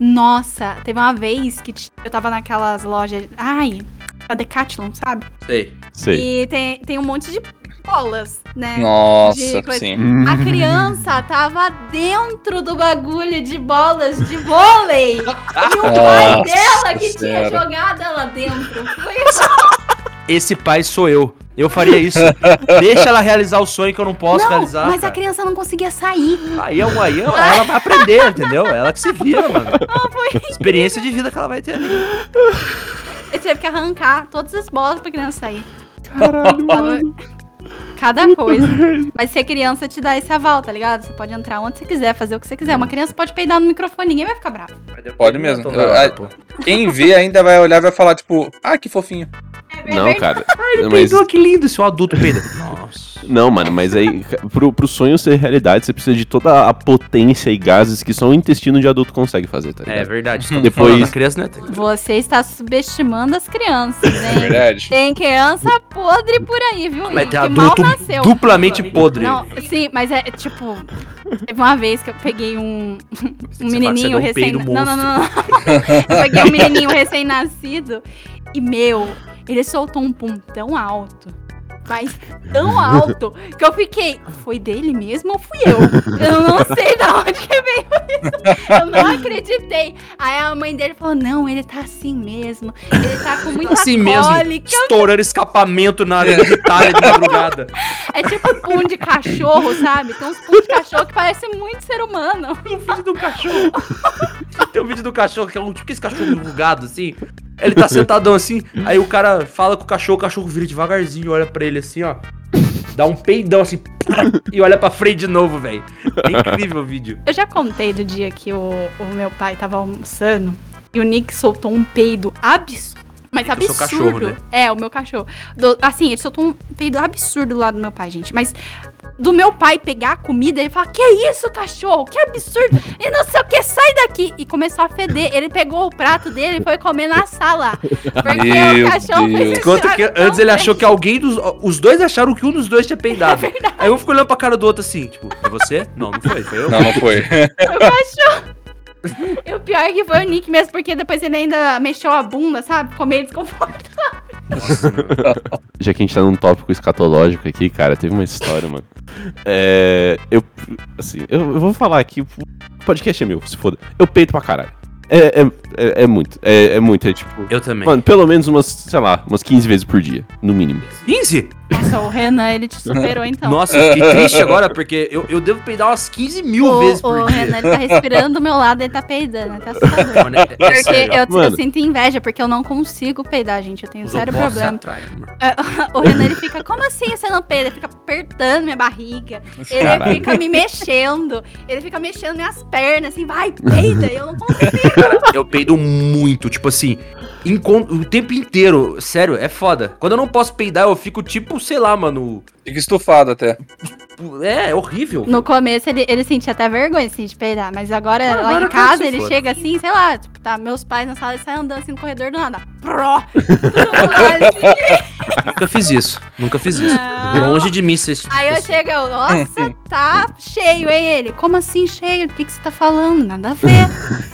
Nossa, teve uma vez que eu tava naquelas lojas. Ai, a Decathlon, sabe? Sei. Sei. E tem, tem um monte de bolas, né? Nossa, sim. A criança tava dentro do bagulho de bolas de vôlei. <laughs> E o pai Nossa dela que tinha jogado ela dentro. <laughs> Foi Esse pai sou eu. Eu faria isso. <laughs> Deixa ela realizar o sonho que eu não posso não, realizar. mas a cara. criança não conseguia sair. Aí, é um- aí ela ela vai aprender, entendeu? Ela que se vira, mano. <laughs> Foi. Experiência de vida que ela vai ter ali. Ele teve que arrancar todas as bolas pra criança sair. Caralho, Tava- Cada coisa. Mas ser criança te dá esse aval, tá ligado? Você pode entrar onde você quiser, fazer o que você quiser. Uma criança pode peidar no microfone, ninguém vai ficar bravo. Pode mesmo. Eu- bravo, a- pô. Quem vê ainda vai olhar e vai falar, tipo, ah, que fofinho. É Não, verdade. cara. Mas, Peidou, que lindo se o adulto peida. Nossa. Não, mano, mas aí, <laughs> pro, pro sonho ser realidade, você precisa de toda a potência e gases que só o intestino de adulto consegue fazer, tá É ligado? verdade. <laughs> Depois... Criança, né? Você está subestimando as crianças, É hein? verdade. Tem criança podre por aí, viu? Mas que tem mal adulto nasceu. duplamente podre. Não, sim, mas é tipo. Teve uma vez que eu peguei um, um menininho um recém. Não, não, não, não. <laughs> Eu peguei um menininho recém-nascido e, meu, ele soltou um pum tão alto. Mas tão alto que eu fiquei. Foi dele mesmo ou fui eu? Eu não sei da onde que veio isso. Eu não acreditei. Aí a mãe dele falou: Não, ele tá assim mesmo. Ele tá com muita Assim mesmo, estourando escapamento na área militar de madrugada. É tipo pum de cachorro, sabe? Tem uns pum de cachorro que parece muito ser humano. Tem um vídeo do cachorro. Tem um vídeo do cachorro que é um tipo esse cachorro enrugado assim. Ele tá sentadão assim, aí o cara fala com o cachorro, o cachorro vira devagarzinho, olha pra ele assim, ó. Dá um peidão assim <laughs> e olha pra frente de novo, velho. É incrível o vídeo. Eu já contei do dia que o, o meu pai tava almoçando e o Nick soltou um peido absurdo. Mas é o seu absurdo. cachorro, né? É, o meu cachorro. Do- assim, ele soltou um peido absurdo lá do meu pai, gente. Mas do meu pai pegar a comida, ele fala: Que isso, cachorro? Que absurdo! E não sei o que, sai daqui! E começou a feder. Ele pegou o prato dele e foi comer na sala. Porque Meu o cachorro Deus. fez esse Enquanto que antes ele achou que alguém dos. Os dois acharam que um dos dois tinha peidado. <laughs> Aí um ficou olhando pra cara do outro assim, tipo, é você? Não, não foi, foi eu. Não, não foi. O cachorro. E o pior é que foi o Nick mesmo, porque depois ele ainda mexeu a bunda, sabe? Ficou meio desconfortável. <laughs> Já que a gente tá num tópico escatológico aqui, cara, teve uma história, mano. É. Eu. Assim, eu, eu vou falar aqui. O podcast é meu, se foda. Eu peito pra caralho. É, é, é, é muito. É, é muito. É tipo. Eu também. Mano, pelo menos umas, sei lá, umas 15 vezes por dia, no mínimo. 15? Nossa, o Renan, ele te superou então. Nossa, eu fiquei triste agora, porque eu, eu devo peidar umas 15 mil o, vezes por o dia. Renan, ele tá respirando do meu lado, ele tá peidando, até assustador. <laughs> Mano, é- é Porque sério, eu, eu sinto inveja, porque eu não consigo peidar, gente. Eu tenho um os sério problema. amor. <laughs> O Renan, ele fica, como assim você não peida? Ele fica apertando minha barriga. Ele Caralho. fica me mexendo. Ele fica mexendo minhas pernas, assim, vai, peida. e Eu não consigo. <laughs> Eu peido muito, tipo assim, O tempo inteiro. Sério, é foda. Quando eu não posso peidar, eu fico tipo, sei lá, mano. Fica estufado até. É, é horrível. No começo ele, ele sentia até vergonha assim, de peidar, mas agora Ah, lá agora em que casa se ele foda. chega assim, sei lá, tipo, tá meus pais na sala e sai andando assim no corredor do nada. <laughs> Pró! Assim. Nunca fiz isso. Nunca fiz isso. Não. Longe de mim tipo Aí eu pessoa. chego, eu, nossa, tá cheio, hein, ele? Como assim cheio? O que, que você tá falando? Nada a ver.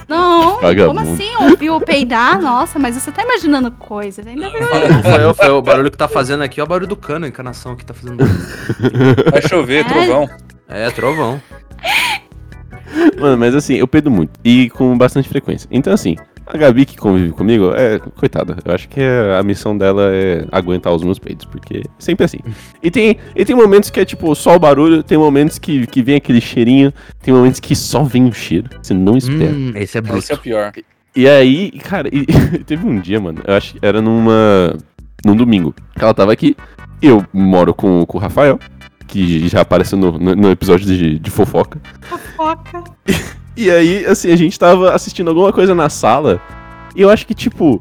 Não, <laughs> como assim? Ouviu peidar? Nossa, mas você tá imaginando coisas. Ainda foi eu, foi o barulho que tá fazendo aqui, ó, o barulho do cano, a encanação que tá fazendo. <laughs> Vai chover, É. trovão. É, trovão. <laughs> Mano, mas assim, eu peido muito. E com bastante frequência. Então, assim, a Gabi que convive comigo, é, coitada. Eu acho que a missão dela é aguentar os meus peidos, porque é sempre assim. E tem, e tem momentos que é tipo só o barulho, tem momentos que, que vem aquele cheirinho, tem momentos que só vem o cheiro. Você não espera. Hum, esse é bruto. Esse é o pior. E aí, cara, e- <laughs> teve um dia, mano, eu acho que era numa. num domingo. que Ela tava aqui. Eu moro com, com o Rafael, que já apareceu no, no, no episódio de, de fofoca. Fofoca. <laughs> E aí, assim, a gente tava assistindo alguma coisa na sala. E eu acho que, tipo.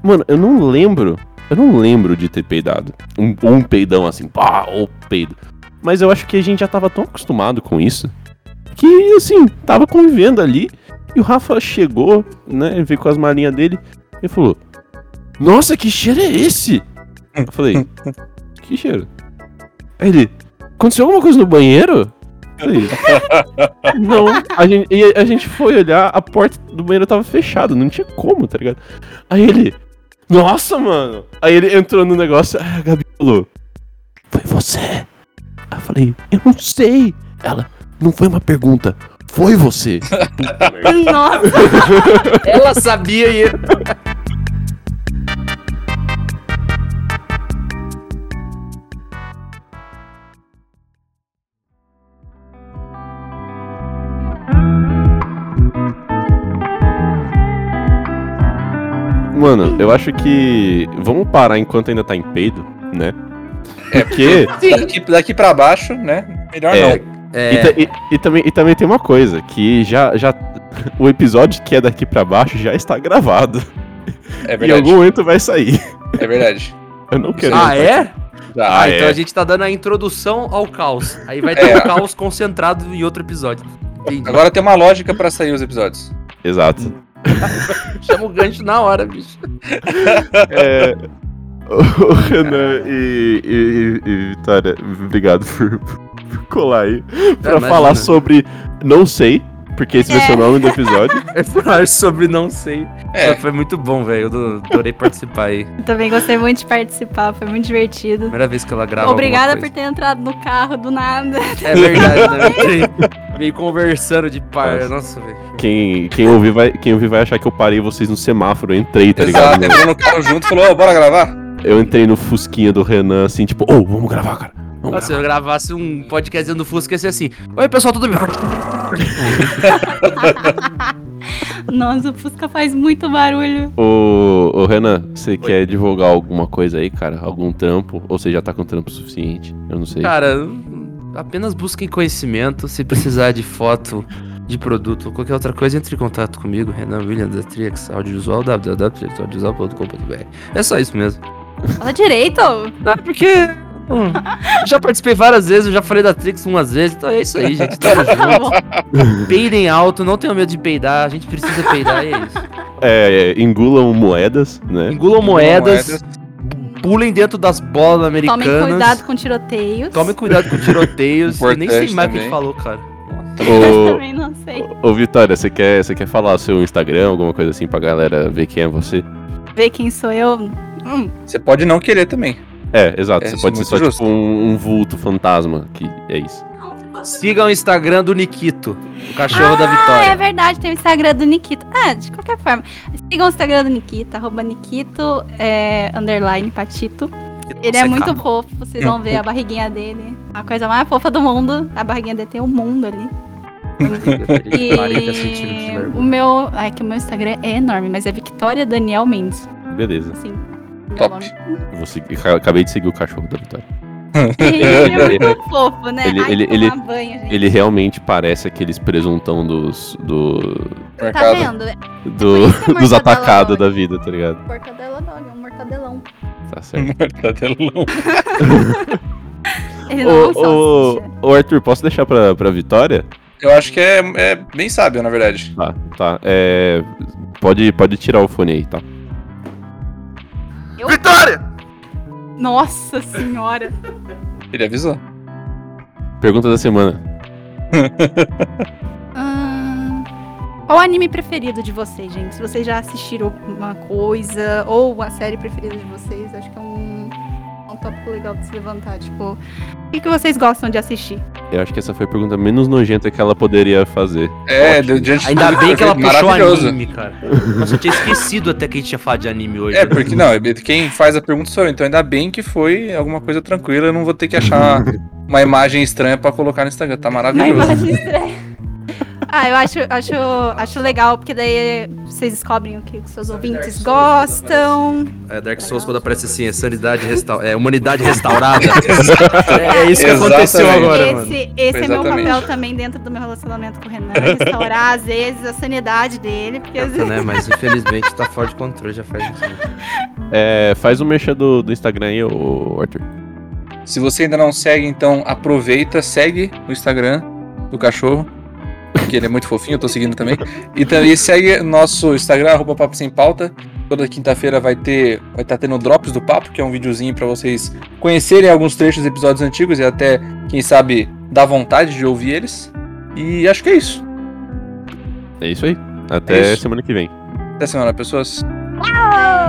Mano, eu não lembro. Eu não lembro de ter peidado. Um, um peidão assim, pá, ou peido. Mas eu acho que a gente já tava tão acostumado com isso. Que, assim, tava convivendo ali. E o Rafa chegou, né? Veio com as malinhas dele. E falou: Nossa, que cheiro é esse? Eu falei: Que cheiro? Aí ele: Aconteceu alguma coisa no banheiro? <laughs> Não, a gente, e a gente foi olhar, a porta do banheiro tava fechada, não tinha como, tá ligado? Aí ele, nossa, mano. Aí ele entrou no negócio, aí a Gabi falou, foi você? Aí eu falei, eu não sei. Ela, não foi uma pergunta, foi você. <laughs> Nossa, Ela sabia e. Mano, eu acho que vamos parar enquanto ainda tá em peido, né? É porque Daqui, daqui pra baixo, né? Melhor É. não. E, É, ta- e- e também, e também tem uma coisa, que já, já. <laughs> O episódio que é daqui pra baixo já está gravado. É Em verdade. algum momento vai sair. É verdade. Eu não quero. ah, é? Tá. Ah, é. então a gente tá dando a introdução ao caos. Aí vai ter É. o caos concentrado em outro episódio. Entendi. Agora tem uma lógica pra sair os episódios. Exato. <laughs> chama o gancho na hora, bicho. É. O Renan e, e- e Vitória, obrigado por, por colar aí. Pra imagina. falar sobre Não Sei, porque esse vai ser o É. nome do episódio. <laughs> É falar sobre não sei. É. Foi muito bom, velho. Eu do- adorei participar aí. eu também gostei muito de participar, foi muito divertido. Primeira vez que ela grava. Obrigada por ter entrado no carro do nada. É verdade, né? <laughs> Veio conversando de par. Nossa, velho. Quem, quem, ouvir vai, quem ouvir vai achar que eu parei vocês no semáforo, eu entrei, tá ligado? Exato, entrou no carro junto e falou, ô, bora gravar? Eu entrei no Fusquinha do Renan, assim, tipo, ô, vamos gravar, cara. Vamos Nossa, se eu gravasse um podcast do Fusca, ia ser assim. Oi, pessoal, tudo bem? <laughs> Nossa, o Fusca faz muito barulho. Ô, ô Renan, você quer divulgar alguma coisa aí, cara? Algum trampo? Ou você já tá com trampo suficiente? Eu não sei. Cara, apenas busquem conhecimento. Se precisar de foto, de produto ou qualquer outra coisa, entre em contato comigo, Renan William da Trix Audiovisual, www.audiovisual.com.br. É só isso mesmo. Fala direito. Não, porque. Hum, já participei várias vezes, eu já falei da Trix umas vezes, então é isso aí, gente. Tamo <laughs> Tá junto. Peidem alto, não tenham medo de peidar, a gente precisa peidar e é isso. É, é, engulam moedas, né? Engulam moedas, pulem dentro das bolas americanas. Tomem cuidado com tiroteios. Tomem cuidado com tiroteios. eu nem sei mais o que a gente falou, cara. Eu Ô, também não sei. ô Vitória, você quer, você quer falar o seu Instagram, alguma coisa assim pra galera ver quem é você? Ver quem sou eu. Hum, Você pode não querer também. É, exato. É, você pode é ser só tipo um, um vulto fantasma, que é isso. Sigam o Instagram do Nikito, o cachorro da Ah, é Vitória. verdade, tem o Instagram do Nikito. Ah, de qualquer forma. Sigam o Instagram do Nikito, arroba Nikito, é, underline Patito. Ele é muito calma. fofo, vocês vão ver a barriguinha dele. A coisa mais fofa do mundo. A barriguinha dele tem um mundo ali. <laughs> 40 centímetros de E o meu. É que o meu Instagram é enorme, mas é Victoria Daniel Mendes. Beleza. Assim. Top. Eu vou seguir- ca- acabei de seguir o cachorro da Vitória. Ele é <laughs> muito fofo, né? Ele- Ai, ele- ele- banho, gente. Ele realmente parece aqueles presuntão dos. do. Tá Mercado. vendo? do- isso que a <laughs> dos atacados da vida, tá ligado? Mortadela dog, é um mortadelão. Tá certo. Mortadelão. <laughs> Ele não é um Ô, ô, salsicha. ô, Arthur, posso deixar pra, pra Vitória? Eu acho que é, é bem sábio, na verdade. Tá, tá. É. Pode, pode tirar o fone aí, tá? Vitória! Nossa senhora. Ele avisou. Pergunta da semana. <laughs> Ahn, Qual o anime preferido de vocês, gente? Se vocês já assistiram uma coisa, ou a série preferida de vocês, acho que é um tópico legal de se levantar. Tipo, o que, que vocês gostam de assistir? Eu acho que essa foi a pergunta menos nojenta que ela poderia fazer. É, deu diante de Ainda bem que ela puxou anime, cara. Nossa, eu tinha esquecido até que a gente tinha falado de anime hoje. É, né? porque não, quem faz a pergunta sou eu, então ainda bem que foi alguma coisa tranquila, eu não vou ter que achar <laughs> uma imagem estranha pra colocar no Instagram, tá maravilhoso. imagem estranha. Ah, eu acho, acho, acho legal, porque daí vocês descobrem o que os seus ouvintes gostam. É, Dark Souls quando aparece assim, é sanidade restaurada. É, humanidade restaurada. é, <laughs> é isso que aconteceu Exatamente. agora, mano. esse esse é meu Exatamente. papel também dentro do meu relacionamento com o Renan. Restaurar, às vezes, a sanidade dele. Porque às Nossa, vezes... né? Mas infelizmente tá fora de controle, já faz isso. É, faz o merchan do, do Instagram aí, ô Arthur. Se você ainda não segue, então aproveita, segue o Instagram do cachorro. Que ele é muito fofinho, eu tô seguindo também. E também segue nosso Instagram, arroba Papo Sem Pauta. Toda quinta-feira vai ter. Vai estar tendo Drops do Papo, que é um videozinho pra vocês conhecerem alguns trechos dos episódios antigos e até, quem sabe, dar vontade de ouvir eles. E acho que é isso. É isso aí. Até É isso. semana que vem. Até semana, pessoas. Tchau!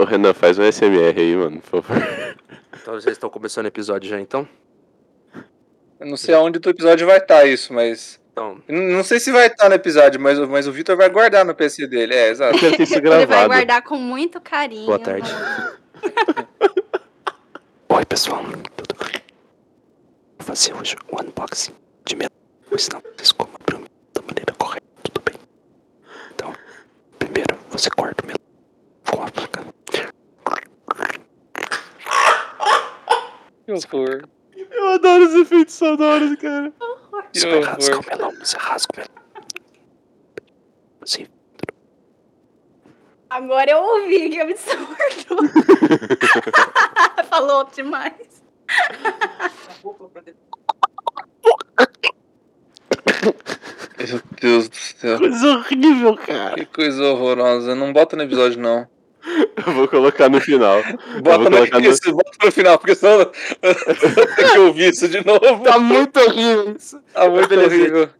Ô, Renan, faz um SMR aí, mano, por favor. Então vocês estão começando o episódio já então? Eu não sei aonde o episódio vai estar isso, mas. Então, Não sei se vai estar no episódio, mas, o- mas o Vitor vai guardar no PC dele. É, exato. Ele vai guardar com muito carinho. Boa tarde. <laughs> Oi pessoal, tudo bem? Vou fazer hoje o unboxing de melão. Vou ensinar vocês como abrir da maneira correta, tudo bem? Então, primeiro você corta o melão com a faca. Que horror. Eu adoro os efeitos sonoros, cara. Que Você rasgar horror. o melão, você rasga o melão. Assim, Agora eu ouvi que absurdo. <laughs> Falou demais. Meu Deus do céu. Coisa horrível, cara. Que coisa horrorosa. Não bota no episódio, não. Eu vou colocar no final. Bota no, colocar no- isso, bota no final, porque senão <laughs> eu que ouvir isso de novo. Tá muito horrível isso. Tá muito Beleza. horrível.